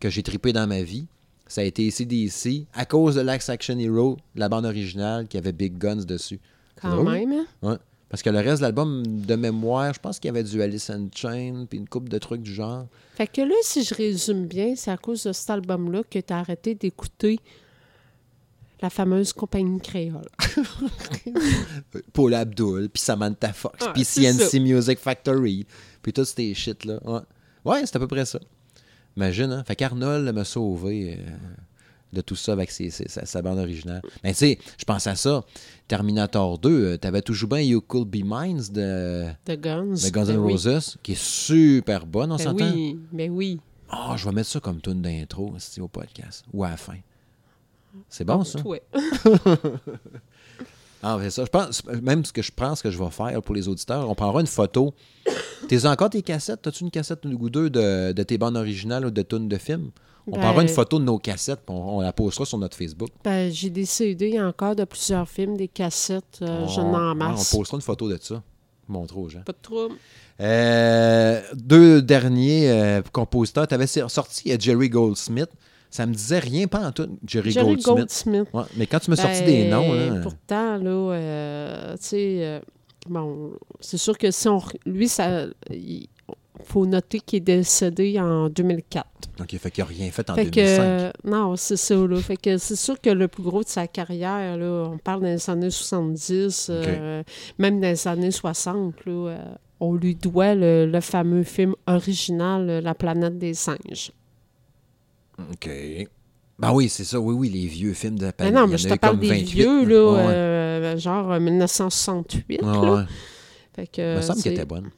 que j'ai trippé dans ma vie. Ça a été ACDC, à cause de l'Axe Action Hero, la bande originale, qui avait Big Guns dessus. Quand même. hein? Ouais. Parce que le reste de l'album, de mémoire, je pense qu'il y avait du Alice in Chain, puis une coupe de trucs du genre. Fait que là, si je résume bien, c'est à cause de cet album-là que tu as arrêté d'écouter la fameuse compagnie créole. Paul Abdul, puis Samantha Fox, Ouais, puis CNC ça. Music Factory, puis tous ces shit-là. Ouais, ouais c'est à peu près ça. Imagine, hein? Fait qu'Arnold m'a sauvé euh, de tout ça avec ses- ses- sa, sa bande originale. Mais tu sais, je pense à ça. Terminator 2, euh, t'avais toujours bien You Could Be Mine de, De Guns. de Guns Ben N' oui. Roses, qui est super bonne, on Ben s'entend? oui, ben oui. Ah, je vais mettre ça comme tune d'intro au podcast, ou à la fin. C'est bon, ça? Ouais. Ah, c'est ça. Je pense, même ce que je pense que je vais faire pour les auditeurs, on prendra une photo. T'es encore tes cassettes? T'as-tu une cassette ou deux de, de tes bandes originales ou de tunes de films? On Ben- prendra une photo de nos cassettes, on, on la postera sur notre Facebook. Ben, j'ai des CD encore de plusieurs films, des cassettes. euh, J'en ai en On- masse. On postera une photo de ça. Montrer aux gens. Pas de trouble. Euh, deux derniers euh, compositeurs. T'avais sorti euh, Jerry Goldsmith. Ça me disait rien, pas en tout, Jerry, Jerry Goldsmith. Goldsmith. Ouais, mais quand tu m'as sorti Ben, des noms, là, Pourtant, là, tu sais, bon, c'est sûr que si on. Lui, ça. Il faut noter qu'il est décédé en 2004. OK, fait qu'il n'a rien fait en fait 2005. que. euh, non, c'est ça, là. Fait que c'est sûr que le plus gros de sa carrière, là, on parle des années 70, euh, même des années 60, là, euh, on lui doit le, le fameux film original, La planète des singes. OK. Ben oui, c'est ça. Oui, oui, les vieux films de Mais Palais. non, mais je te parle des 28, vieux, là. Ouais, euh, genre euh, 1968. Ouais, là. ouais. Fait que, me semble qu'elle était bonne.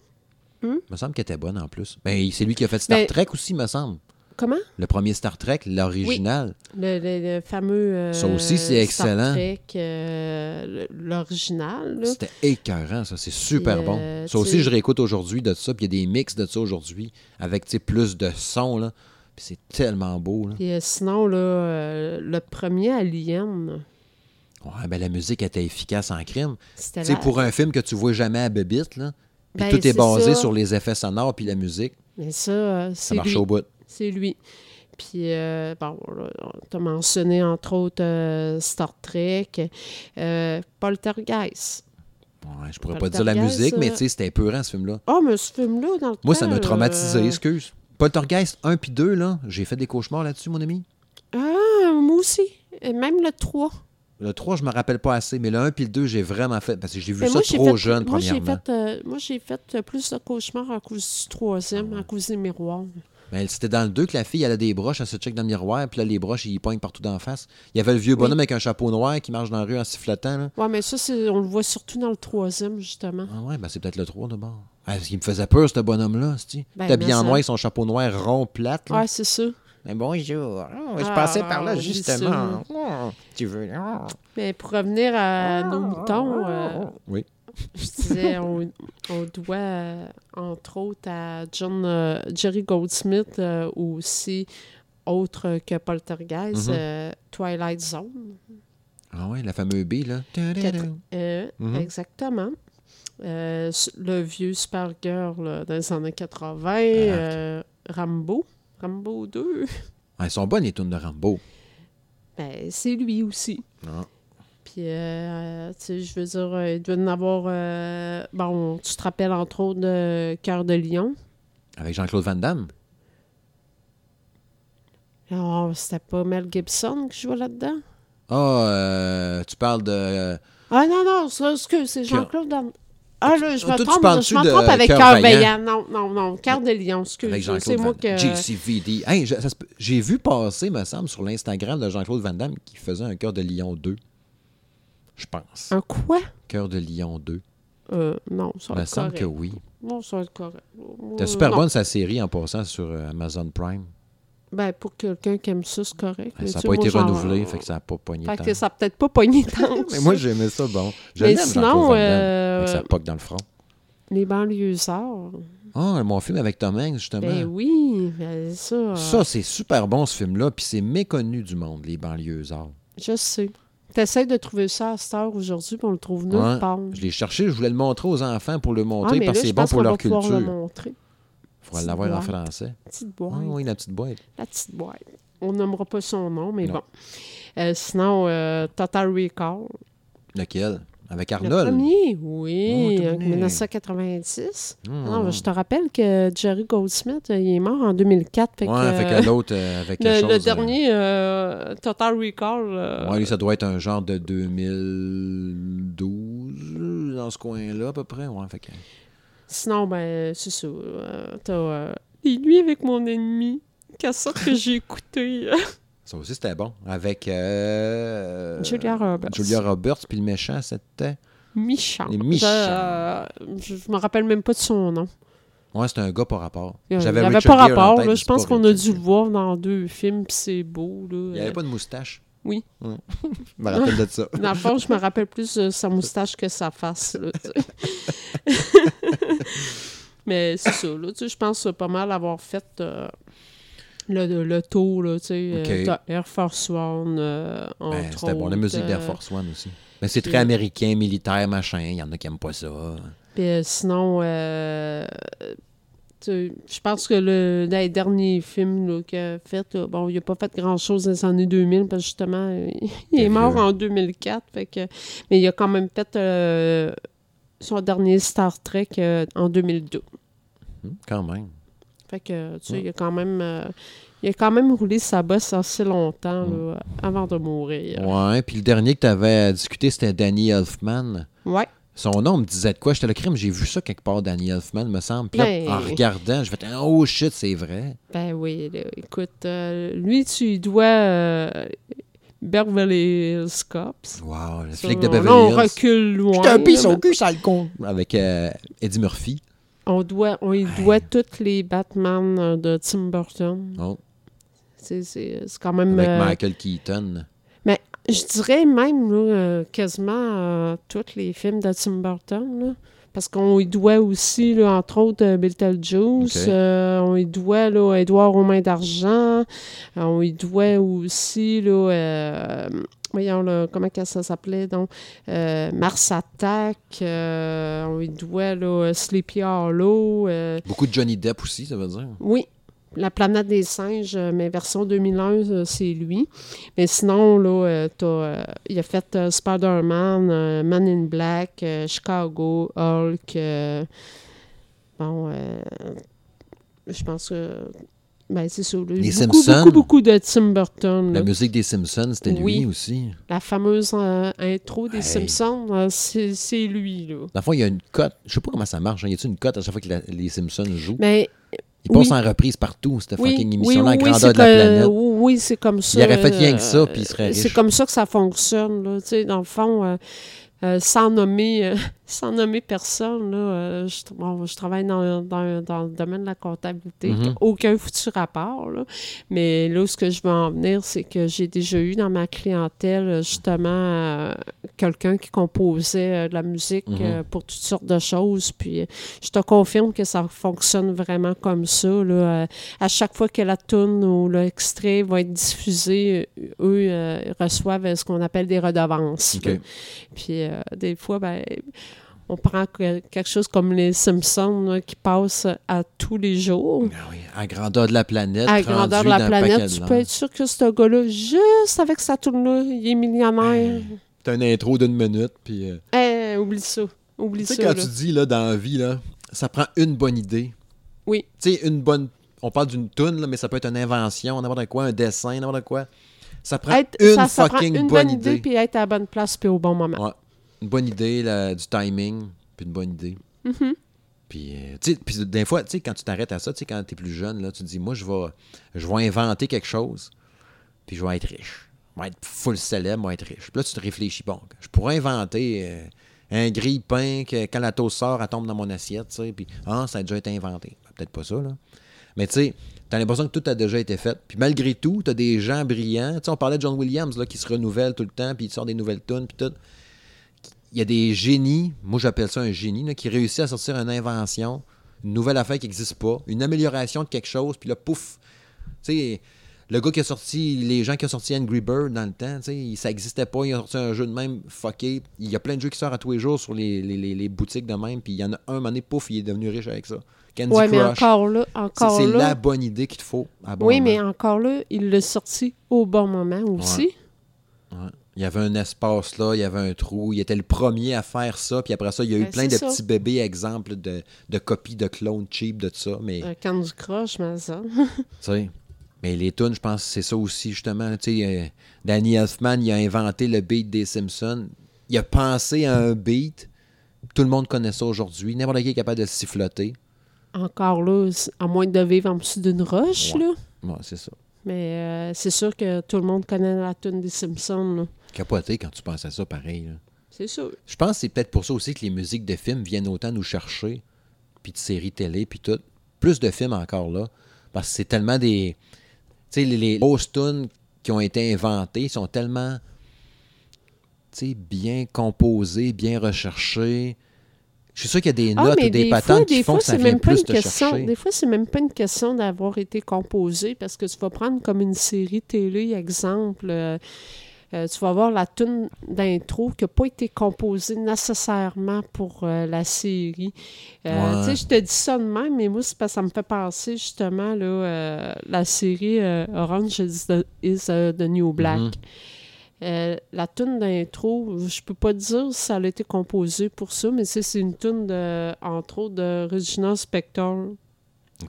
Il me semble qu'elle était bonne en plus. Ben, c'est lui qui a fait Star Ben- Trek aussi, me semble. Comment? Le premier Star Trek, l'original. Le, le- le fameux. euh, Ça aussi, c'est Star excellent. Trek, euh, le- l'original. C'était écœurant, ça. C'est super bon. euh, Ça aussi, je réécoute aujourd'hui de ça. Puis il y a des mix de ça aujourd'hui avec tu sais, plus de son. Là. C'est tellement beau. Là. Euh, sinon, là, euh, le premier Alien, Ouais, ben, la musique était efficace en crime. c'était la- pour un film que tu vois jamais à Bébite, là. Puis Ben, tout est basé ça. sur les effets sonores puis la musique. Mais ça, euh, Ça marche lui. au bout. C'est lui. Puis, euh, bon, tu as mentionné entre autres euh, Star Trek, Poltergeist. Ouais, je pourrais Pas dire la musique, mais tu sais, c'était épeurant ce film-là. Oh, mais ce film-là, dans le Moi, ça m'a traumatisé, excuse. Poltergeist 1 puis 2, là, j'ai fait des cauchemars là-dessus, mon ami? Ah, moi aussi. Et même le 3. Le 3, je me rappelle pas assez, mais le 1 puis le 2, j'ai vraiment fait. Parce que j'ai vu Mais ça trop fait- jeune, moi, j'ai premièrement. fait, euh, moi, j'ai fait euh, plus de cauchemars à cause du troisième, à cause des miroirs. Mais c'était dans le 2 que la fille, elle a des broches, elle se check dans le miroir, puis là, les broches, ils pognent partout d'en face. Il y avait le vieux bonhomme avec un chapeau noir qui marche dans la rue en sifflotant. Ouais, mais ça, c'est, on le voit surtout dans le troisième, justement. Ah ouais, ben c'est peut-être le 3 d'abord. Ah, il me faisait peur, ce bonhomme-là. Ben, mais en noir avec son chapeau noir rond, plate, là. Ouais, c'est ça. Ben, bonjour. Oh, je Ah, passais par là, justement. Oh, tu veux... oh. Mais pour revenir à nos moutons, euh, Oui. je disais, on, on doit, euh, entre autres, à John, euh, Jerry Goldsmith, ou aussi, autre que Poltergeist, euh, Twilight Zone. Ah ouais, la fameuse B, là. Quatre- Mhm. Exactement. Euh, le vieux Supergirl là, dans les années 80, Ah. euh, Rambo, Rambo 2, Ah, ils sont bonnes, les tunes de Rambo. ben, c'est lui aussi. Ah. Puis, euh, tu sais, je veux dire, il doit en avoir. bon, tu te rappelles entre autres de Cœur de Lion. Avec Jean-Claude Van Damme. Alors, c'était pas Mel Gibson qui jouait là-dedans? Ah, tu parles de... Ah non, non, ça, c'est Jean-Claude Van- Ah là, je Toi, me trompe, je me trompe avec Cœur? Vaillant? Non, non, non, Cœur de Lion, excuse. Avec C'est moi que... JCVD. Hey, je- j'ai vu passer, me semble, sur l'Instagram de Jean-Claude Van Damme qui faisait un cœur de lion 2. Je pense. Un quoi? Cœur de lion 2. Euh, non, ça Il va me être semble correct. que oui. Non, ça va être correct. Euh, super bonne sa série en passant sur euh, Amazon Prime. Ben, pour quelqu'un qui aime ça, c'est correct. Ben, ça n'a pas été genre- renouvelé, fait que ça n'a pas pogné Fait tant. que ça n'a peut-être pas pogné tant. Mais moi, ça. j'aimais ça, bon. Mais sinon, euh, sa poque dans le front. Les banlieusards. Ah, mon film avec Tom Hanks, justement. Ben oui, ben ça. Ça, c'est super bon, ce film-là, puis c'est méconnu du monde, les banlieusards. Je sais. T'essayes de trouver ça à cette heure aujourd'hui, puis on le trouve nulle Ouais, part. Je l'ai cherché, je voulais le montrer aux enfants pour le Ah, montrer, parce que c'est bon pour leur pouvoir le culture. montrer. Faudra l'avoir en français. Petite boîte. Ah oui, la petite boîte. La petite boîte. On nommera pas son nom, mais Non. bon. Euh, sinon, euh, Total Recall. Lequel? Avec Le Arnold? premier, Oh, oui, le en premier. 1996. Hmm. Non, je te rappelle que Jerry Goldsmith, euh, il est mort en 2004. Fait ouais, que, fait que l'autre, avec le, quelque le chose... euh, dernier, euh, Total Recall. lui, ça doit être un genre de 2012, dans ce coin-là, à peu près. Ouais, fait que... Sinon, ben, c'est ça. euh, T'as euh, Les nuits avec mon ennemi, cassette que j'ai écouté. Ça aussi, c'était bon. Avec... euh, Julia Roberts. Julia Roberts, puis le méchant, c'était... Michant. Les Michants. Je, je me rappelle même pas de son nom. Ouais, c'était un gars par rapport. J'avais pas rapport. tête, là. Je pense qu'on a dû le voir dans deux films, puis c'est beau. Là. Il n'y avait pas de moustache. Oui. Ouais. je me rappelle de ça. Dans le fond, je me rappelle plus de sa moustache que sa face. là, tu sais. Mais c'est ça. Là, tu sais, je pense pas mal avoir fait euh, le, le tour. Là, tu sais, euh, Air Force One. euh, Ben, c'était bon. La musique d'Air Force One aussi. Mais c'est très américain, militaire, machin. Il y en a qui n'aiment pas ça. Puis sinon, je pense que le, dans les derniers films qu'il a fait, là, bon, il n'a pas fait grand-chose dans les années 2000, parce que justement, euh, il est mort en 2004. Fait que, mais il a quand même fait euh, son dernier Star Trek euh, en 2002. Hum, Quand même. Fait que, tu sais, Ouais. il a quand même... euh, il a quand même roulé sa bosse assez longtemps là, avant de mourir. Ouais, puis le dernier que tu avais discuté, c'était Danny Elfman. Ouais. Son nom me disait de quoi? J'étais le crime, j'ai vu ça quelque part, Danny Elfman, me semble. Puis là, Ben- en regardant, je vais oh shit, c'est vrai. Ben oui, là, écoute, euh, lui, tu dois euh, Beverly Hills Cops. Wow, le flic de Beverly on Hills. recule loin. J'étais un pisse là, au cul, ça le con. Avec euh, Eddie Murphy. On doit, on y doit tous les Batman euh, de Tim Burton. Oh, C'est, c'est, c'est quand même. avec euh, Michael Keaton. Je dirais même là, euh, quasiment euh, tous les films de Tim Burton. là. Parce qu'on y doit aussi, là, entre autres, euh, Beetlejuice. Ok. euh, on y doit là, Édouard aux mains d'argent. on y doit aussi, là, euh, voyons, là, comment ça s'appelait, donc, Mars Attack. on y doit, là, Sleepy Hollow. Beaucoup de Johnny Depp aussi, ça veut dire. oui, La planète des singes, euh, mais version 2001, euh, c'est lui. Mais sinon, là, euh, t'as, euh, il a fait Spider-Man, Man in Black, Chicago, Hulk. bon, je pense que. Ben, c'est ça. Les beaucoup, Simpsons. beaucoup, beaucoup de Tim Burton. La là. musique des Simpsons, c'était lui aussi. La fameuse euh, intro des Hey. Simpsons, euh, c'est c'est lui. Là. Dans le fond, il y a une cote. Je sais pas comment ça marche. hein. Y a-t-il une cote à chaque fois que la- les Simpsons jouent? Mais Ils passent oui. en reprise partout, cette oui, fucking émission-là, oui, en oui, grandeur c'est de la que- planète. Oui, c'est comme ça. Il aurait fait rien euh, que ça, puis il serait C'est riche. comme ça que ça fonctionne. Là, tu sais, dans le fond, euh, euh, sans, nommer, euh, sans nommer personne, là, euh, je, bon, je travaille dans, dans, dans, le domaine de la comptabilité. Mhm. Aucun foutu rapport. Là. Mais là, ce que je veux en venir, c'est que j'ai déjà eu dans ma clientèle, justement, quelqu'un qui composait de la musique Mhm. euh, pour toutes sortes de choses. Puis je te confirme que ça fonctionne vraiment comme ça. Là. À chaque fois que la tune ou l'extrait va être diffusé, eux reçoivent ce qu'on appelle des redevances. Puis euh, des fois, ben, on prend que- quelque chose comme les Simpsons là, qui passent à tous les jours. Ah oui, à grandeur de la planète. À grandeur de la planète, tu peux être sûr que ce gars-là, juste avec sa tourne-là, il est millionnaire. T'as une intro d'une minute, puis... euh, oublie ça. Oublie Tu ça. sais, quand là. tu dis, là, dans la vie, là, ça prend une bonne idée. Oui. Tu sais, une bonne... On parle d'une toune, là, mais ça peut être une invention, n'importe quoi, un dessin, n'importe quoi. Ça prend Être- une ça, ça prend fucking une bonne bonne idée, idée. puis être à la bonne place puis au bon moment. Ouais. Une bonne idée, là, du timing, puis une bonne idée. Mhm. Puis, euh, tu sais, puis des fois, tu sais, quand tu t'arrêtes à ça, tu sais, quand t'es plus jeune, là, tu te dis, moi, je vais, je vais inventer quelque chose, puis je vais être riche. Je vais être full célèbre, je vais être riche. Puis là, tu te réfléchis, bon, je pourrais inventer euh, un grille-pain que quand la toast sort, elle tombe dans mon assiette, tu sais, puis, ah, ça a déjà été inventé. Ben, Peut-être pas ça, là. Mais tu sais, t'as l'impression que tout a déjà été fait. Puis malgré tout, t'as des gens brillants. Tu sais, on parlait de John Williams, là, qui se renouvelle tout le temps, puis il sort des nouvelles tunes, puis tout il y a des génies, moi j'appelle ça un génie, là, qui réussit à sortir une invention, une nouvelle affaire qui n'existe pas, une amélioration de quelque chose, puis là, pouf. Tu sais, le gars qui a sorti, les gens qui ont sorti Angry Bird dans le temps, tu sais, ça n'existait pas, ils ont sorti un jeu de même fucké. Il y a plein de jeux qui sortent à tous les jours sur les, les- les- les boutiques de même, puis il y en a un, un moment donné, pouf, il est devenu riche avec ça. Candy Ouais, mais Crush. encore là, encore c'est la bonne idée qu'il te faut. à bon oui, moment. mais encore là, il l'a sorti au bon moment aussi. Ouais. Il y avait un espace là, il y avait un trou. Il était le premier à faire ça. Puis après ça, il y a eu Ben, plein de ça. petits bébés exemples de, de copies de clones cheap de ça. Mais, Un Candy Crush, mais ça. tu sais, mais les tunes, je pense que c'est ça aussi, justement. Tu sais, euh, Danny Elfman, il a inventé le beat des Simpsons. Il a pensé à un beat. Tout le monde connaît ça aujourd'hui. N'importe qui est capable de siffloter. Encore là, à moins de vivre en dessous d'une roche, Ouais. là. Ouais, c'est ça. Mais euh, c'est sûr que tout le monde connaît la tune des Simpsons, là. Capoté quand tu penses à ça, pareil. là. C'est sûr. Je pense que c'est peut-être pour ça aussi que les musiques de films viennent autant nous chercher, puis de séries télé, puis tout. Plus de films encore là, parce que c'est tellement des... Tu sais, les, grosses tunes qui ont été inventées sont tellement, tu sais, bien composées, bien recherchées. Je suis sûr qu'il y a des Ah, notes mais ou des, des patentes fois, qui des font fois, que ça vient même pas plus une te question. chercher. Des fois, c'est même pas une question d'avoir été composé parce que tu vas prendre comme une série télé, exemple. euh, euh, tu vas voir la tune d'intro qui n'a pas été composée nécessairement pour euh, la série. Euh, Ouais. Je te dis ça de même, mais moi, c'est parce que ça me fait penser justement là, la série Orange is the, is, uh, the New Black. Mhm. La tune d'intro, je peux pas dire si ça a été composé pour ça, mais c'est c'est une tune de, entre autres de Regina Spector.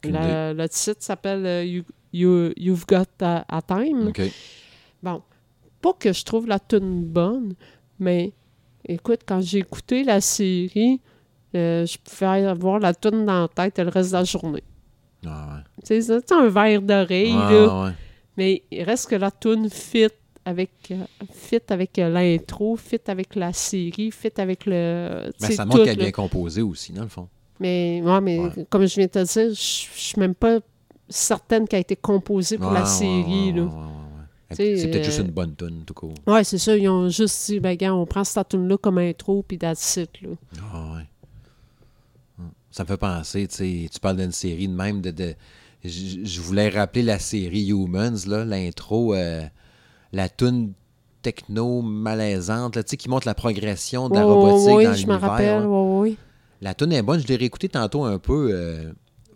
La- le titre s'appelle you, You- You've Got a, a Time. Bon, pas que je trouve la tune bonne, mais écoute, quand j'ai écouté la série, euh, je pouvais avoir la tune dans la tête le reste de la journée. Ah, Tu sais, c'est un verre ouais. d'oreille, Ah, là. ouais. Mais il reste que la tune fit avec euh, fit avec euh, l'intro, fit avec la série, fit avec le Ben, tu sais, ça montre qu'elle est bien composée aussi, dans le fond. Mais ouais, mais Ouais. comme je viens de te dire, je suis même pas certaine qu'elle a été composée pour Ouais, la ouais, série ouais, là. C'est peut-être euh, juste une bonne tune, tout court. Ouais, c'est ça, ils ont juste dit ben gars, on prend cette tune là comme intro puis that's it là. Ah ouais. Hum. Ça me fait penser, tu sais, tu parles d'une série de même de. de- je voulais rappeler la série Humans, là, l'intro, euh, la tune techno malaisante, là, tu sais, qui montre la progression de la robotique ouais, dans je me l'univers. ouais. La tune est bonne, je l'ai réécoutée tantôt un peu euh,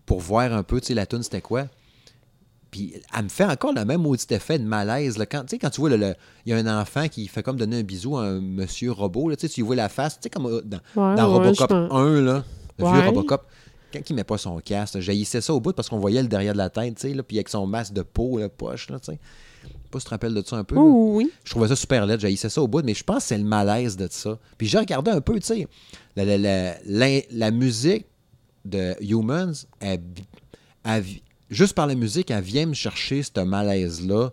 pour voir un peu, tu sais, la tune c'était quoi. Puis elle me fait encore le même maudit effet de malaise. Là. Quand, tu sais, quand tu vois, il y a un enfant qui fait comme donner un bisou à un monsieur robot, là, tu lui vois la face, tu sais, comme euh, dans, Ouais, dans ouais, Robocop je me- 1, là, le vieux. Robocop, quand il met pas son casque, j'haïssais ça au bout parce qu'on voyait le derrière de la tête, tu sais, puis avec son masque de peau, la poche, là, tu sais. Pas si tu te rappelles de ça un peu. Oh, oui. Je trouvais ça super laid, j'haïssais ça au bout, mais je pense que c'est le malaise de ça. Puis j'ai regardé un peu, tu sais, la, la- la- la- la musique de Humans, elle- elle juste par la musique, elle vient me chercher ce malaise-là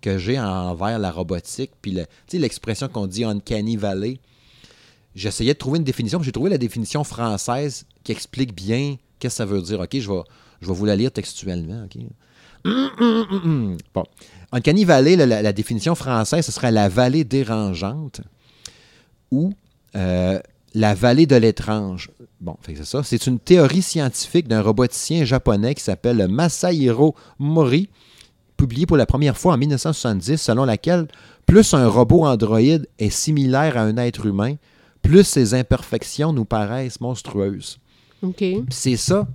que j'ai envers la robotique, puis le- tu l'expression qu'on dit Uncanny Valley. j'essayais de trouver une définition. J'ai trouvé la définition française qui explique bien qu'est-ce que ça veut dire. OK, je vais, je vais vous la lire textuellement. OK? Bon. Uncanny Valley, la, définition française, ce serait la vallée dérangeante euh, la vallée de l'étrange. Bon, c'est ça. C'est une théorie scientifique d'un roboticien japonais qui s'appelle Masahiro Mori, publiée pour la première fois en 1970, selon laquelle plus un robot androïde est similaire à un être humain, plus ses imperfections nous paraissent monstrueuses. OK. C'est ça.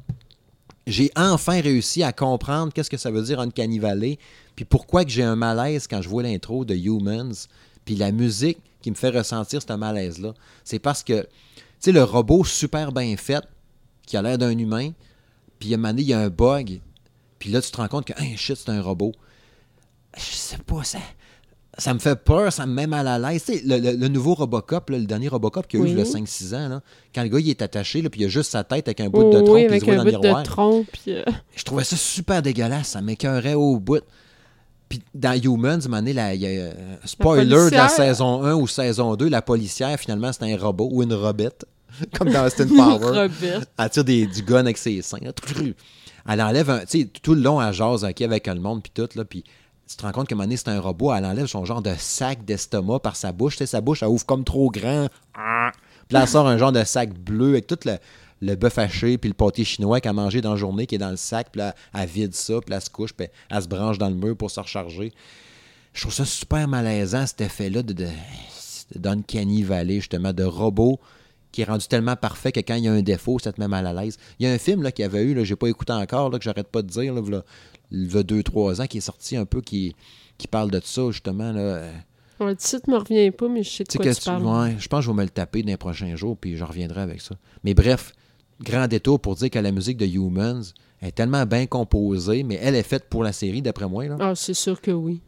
J'ai enfin réussi à comprendre qu'est-ce que ça veut dire Uncanny Valley, puis pourquoi que j'ai un malaise quand je vois l'intro de Humans, puis la musique qui me fait ressentir ce malaise-là. C'est parce que, tu sais, le robot super bien fait, qui a l'air d'un humain, puis à un moment donné, il y a un bug, puis là, tu te rends compte que, hey, shit, c'est un robot. Je sais pas, ça... Ça me fait peur, ça me met mal à l'aise. Tu sais, le, le- le nouveau Robocop, là, le dernier Robocop qu'il a eu Oui. a 5-6 ans, là, quand le gars il est attaché, là, puis il a juste sa tête avec un bout de tronc, oui, puis il se voit dans le bout miroir. de tronc. Puis, euh, Je trouvais ça super dégueulasse, ça m'écœurait au bout. Puis dans Humans, à il y a, euh, spoiler de la saison 1 ou saison 2, la policière, finalement, c'est un robot ou une robette, comme dans Austin Power. Elle tire des, du gun avec ses seins. là. Elle enlève un. Tu sais, tout le long, elle jase ok, avec le monde, puis tout, là. Puis tu te rends compte moment donné, c'est un robot. Elle enlève son genre de sac d'estomac par sa bouche. Tu sais, sa bouche, elle ouvre comme trop grand. Ah! Puis là, elle sort un genre de sac bleu avec tout le, le bœuf haché, puis le pâté chinois qu'elle a mangé dans la journée, qui est dans le sac. Puis là, elle vide ça, puis là, elle se couche, puis elle se branche dans le mur pour se recharger. Je trouve ça super malaisant, cet effet-là de, de, d'Uncanny Valley, justement, de robot qui est rendu tellement parfait que quand il y a un défaut, ça te met mal à l'aise. Il y a un film là, qu'il y avait eu, là, j'ai pas écouté encore, là, que j'arrête pas de dire, là, il y a deux, trois ans, qui est sorti un peu, qui, qui parle de ça, justement. Là. Euh, Le titre me revient pas, mais je sais de quoi que tu tu- parles. ouais, je pense que je vais me le taper dans les prochains jours, puis je reviendrai avec ça. Mais bref, grand détour pour dire que la musique de Humans est tellement bien composée, mais elle est faite pour la série, d'après moi. Là. Ah, c'est sûr que oui.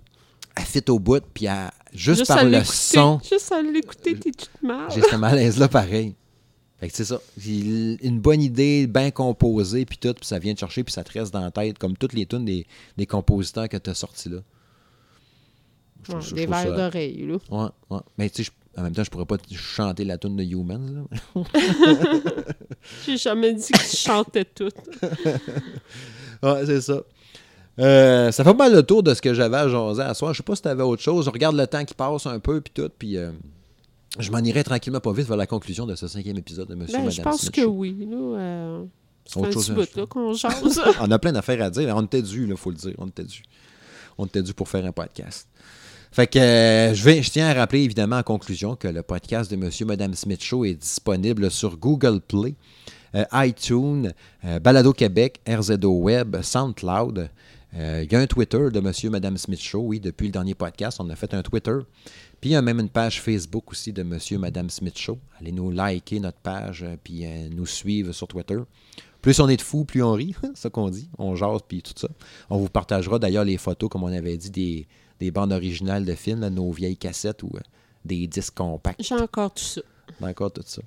Elle fit au bout, puis elle- juste, à par le son, Juste à l'écouter, t'es toute mal. j'ai ce malaise-là pareil. Fait que c'est ça. Une bonne idée, bien composée, puis tout, puis ça vient te chercher, puis ça te reste dans la tête, comme toutes les tunes des, des compositeurs que tu as sortis là. Je Ouais, des verres ça- d'oreille, là. Ouais, ouais. Mais tu sais, je- en même temps, je pourrais pas chanter la tune de Humans. Là. J'ai jamais dit que je chantais tout. Ouais, c'est ça. Euh, ça fait pas mal le tour de ce que j'avais à jaser à soir. Je sais pas si t'avais autre chose. Je regarde le temps qui passe un peu, puis tout, puis euh, je m'en irai tranquillement pas vite vers la conclusion de ce cinquième épisode de Monsieur Ben, Madame je pense Smith que Show. oui, là. euh, un petit bout, ajouter? là, qu'on jase. On a plein d'affaires à dire. On était dû, il faut le dire. On était dû. On était dû pour faire un podcast. Fait que euh, je, tiens à rappeler évidemment en conclusion que le podcast de Monsieur Madame Smith Show est disponible sur Google Play, euh, iTunes, euh, Balado Québec, RZO Web, SoundCloud. Euh, Il y a un Twitter de Monsieur Madame Smith Show, oui, depuis le dernier podcast, on a fait un Twitter. Puis il y a même une page Facebook aussi de Monsieur Madame Smith Show. Allez nous liker notre page, puis nous suivre sur Twitter. Plus on est de fous, plus on rit, ça qu'on dit. On jase, puis tout ça. On vous partagera d'ailleurs les photos, comme on avait dit, des, des bandes originales de films, là, nos vieilles cassettes ou euh, des disques compacts. J'ai encore tout ça. Encore tout ça.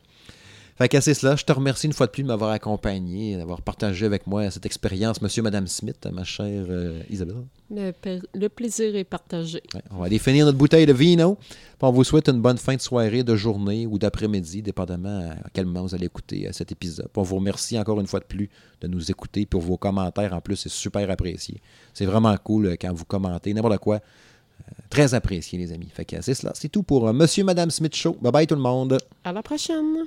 Fait que c'est cela. Je te remercie une fois de plus de m'avoir accompagné, d'avoir partagé avec moi cette expérience, monsieur et madame Smith, ma chère euh, Isabelle. Le, plaisir est partagé. Ouais, on va aller finir notre bouteille de vino. Puis on vous souhaite une bonne fin de soirée, de journée ou d'après-midi, dépendamment à quel moment vous allez écouter euh, cet épisode. Puis on vous remercie encore une fois de plus de nous écouter pour vos commentaires. En plus, c'est super apprécié. C'est vraiment cool euh, quand vous commentez n'importe quoi. Très apprécié, les amis. Fait que c'est cela. C'est tout pour Monsieur Madame Smith Show. Bye bye tout le monde. À la prochaine!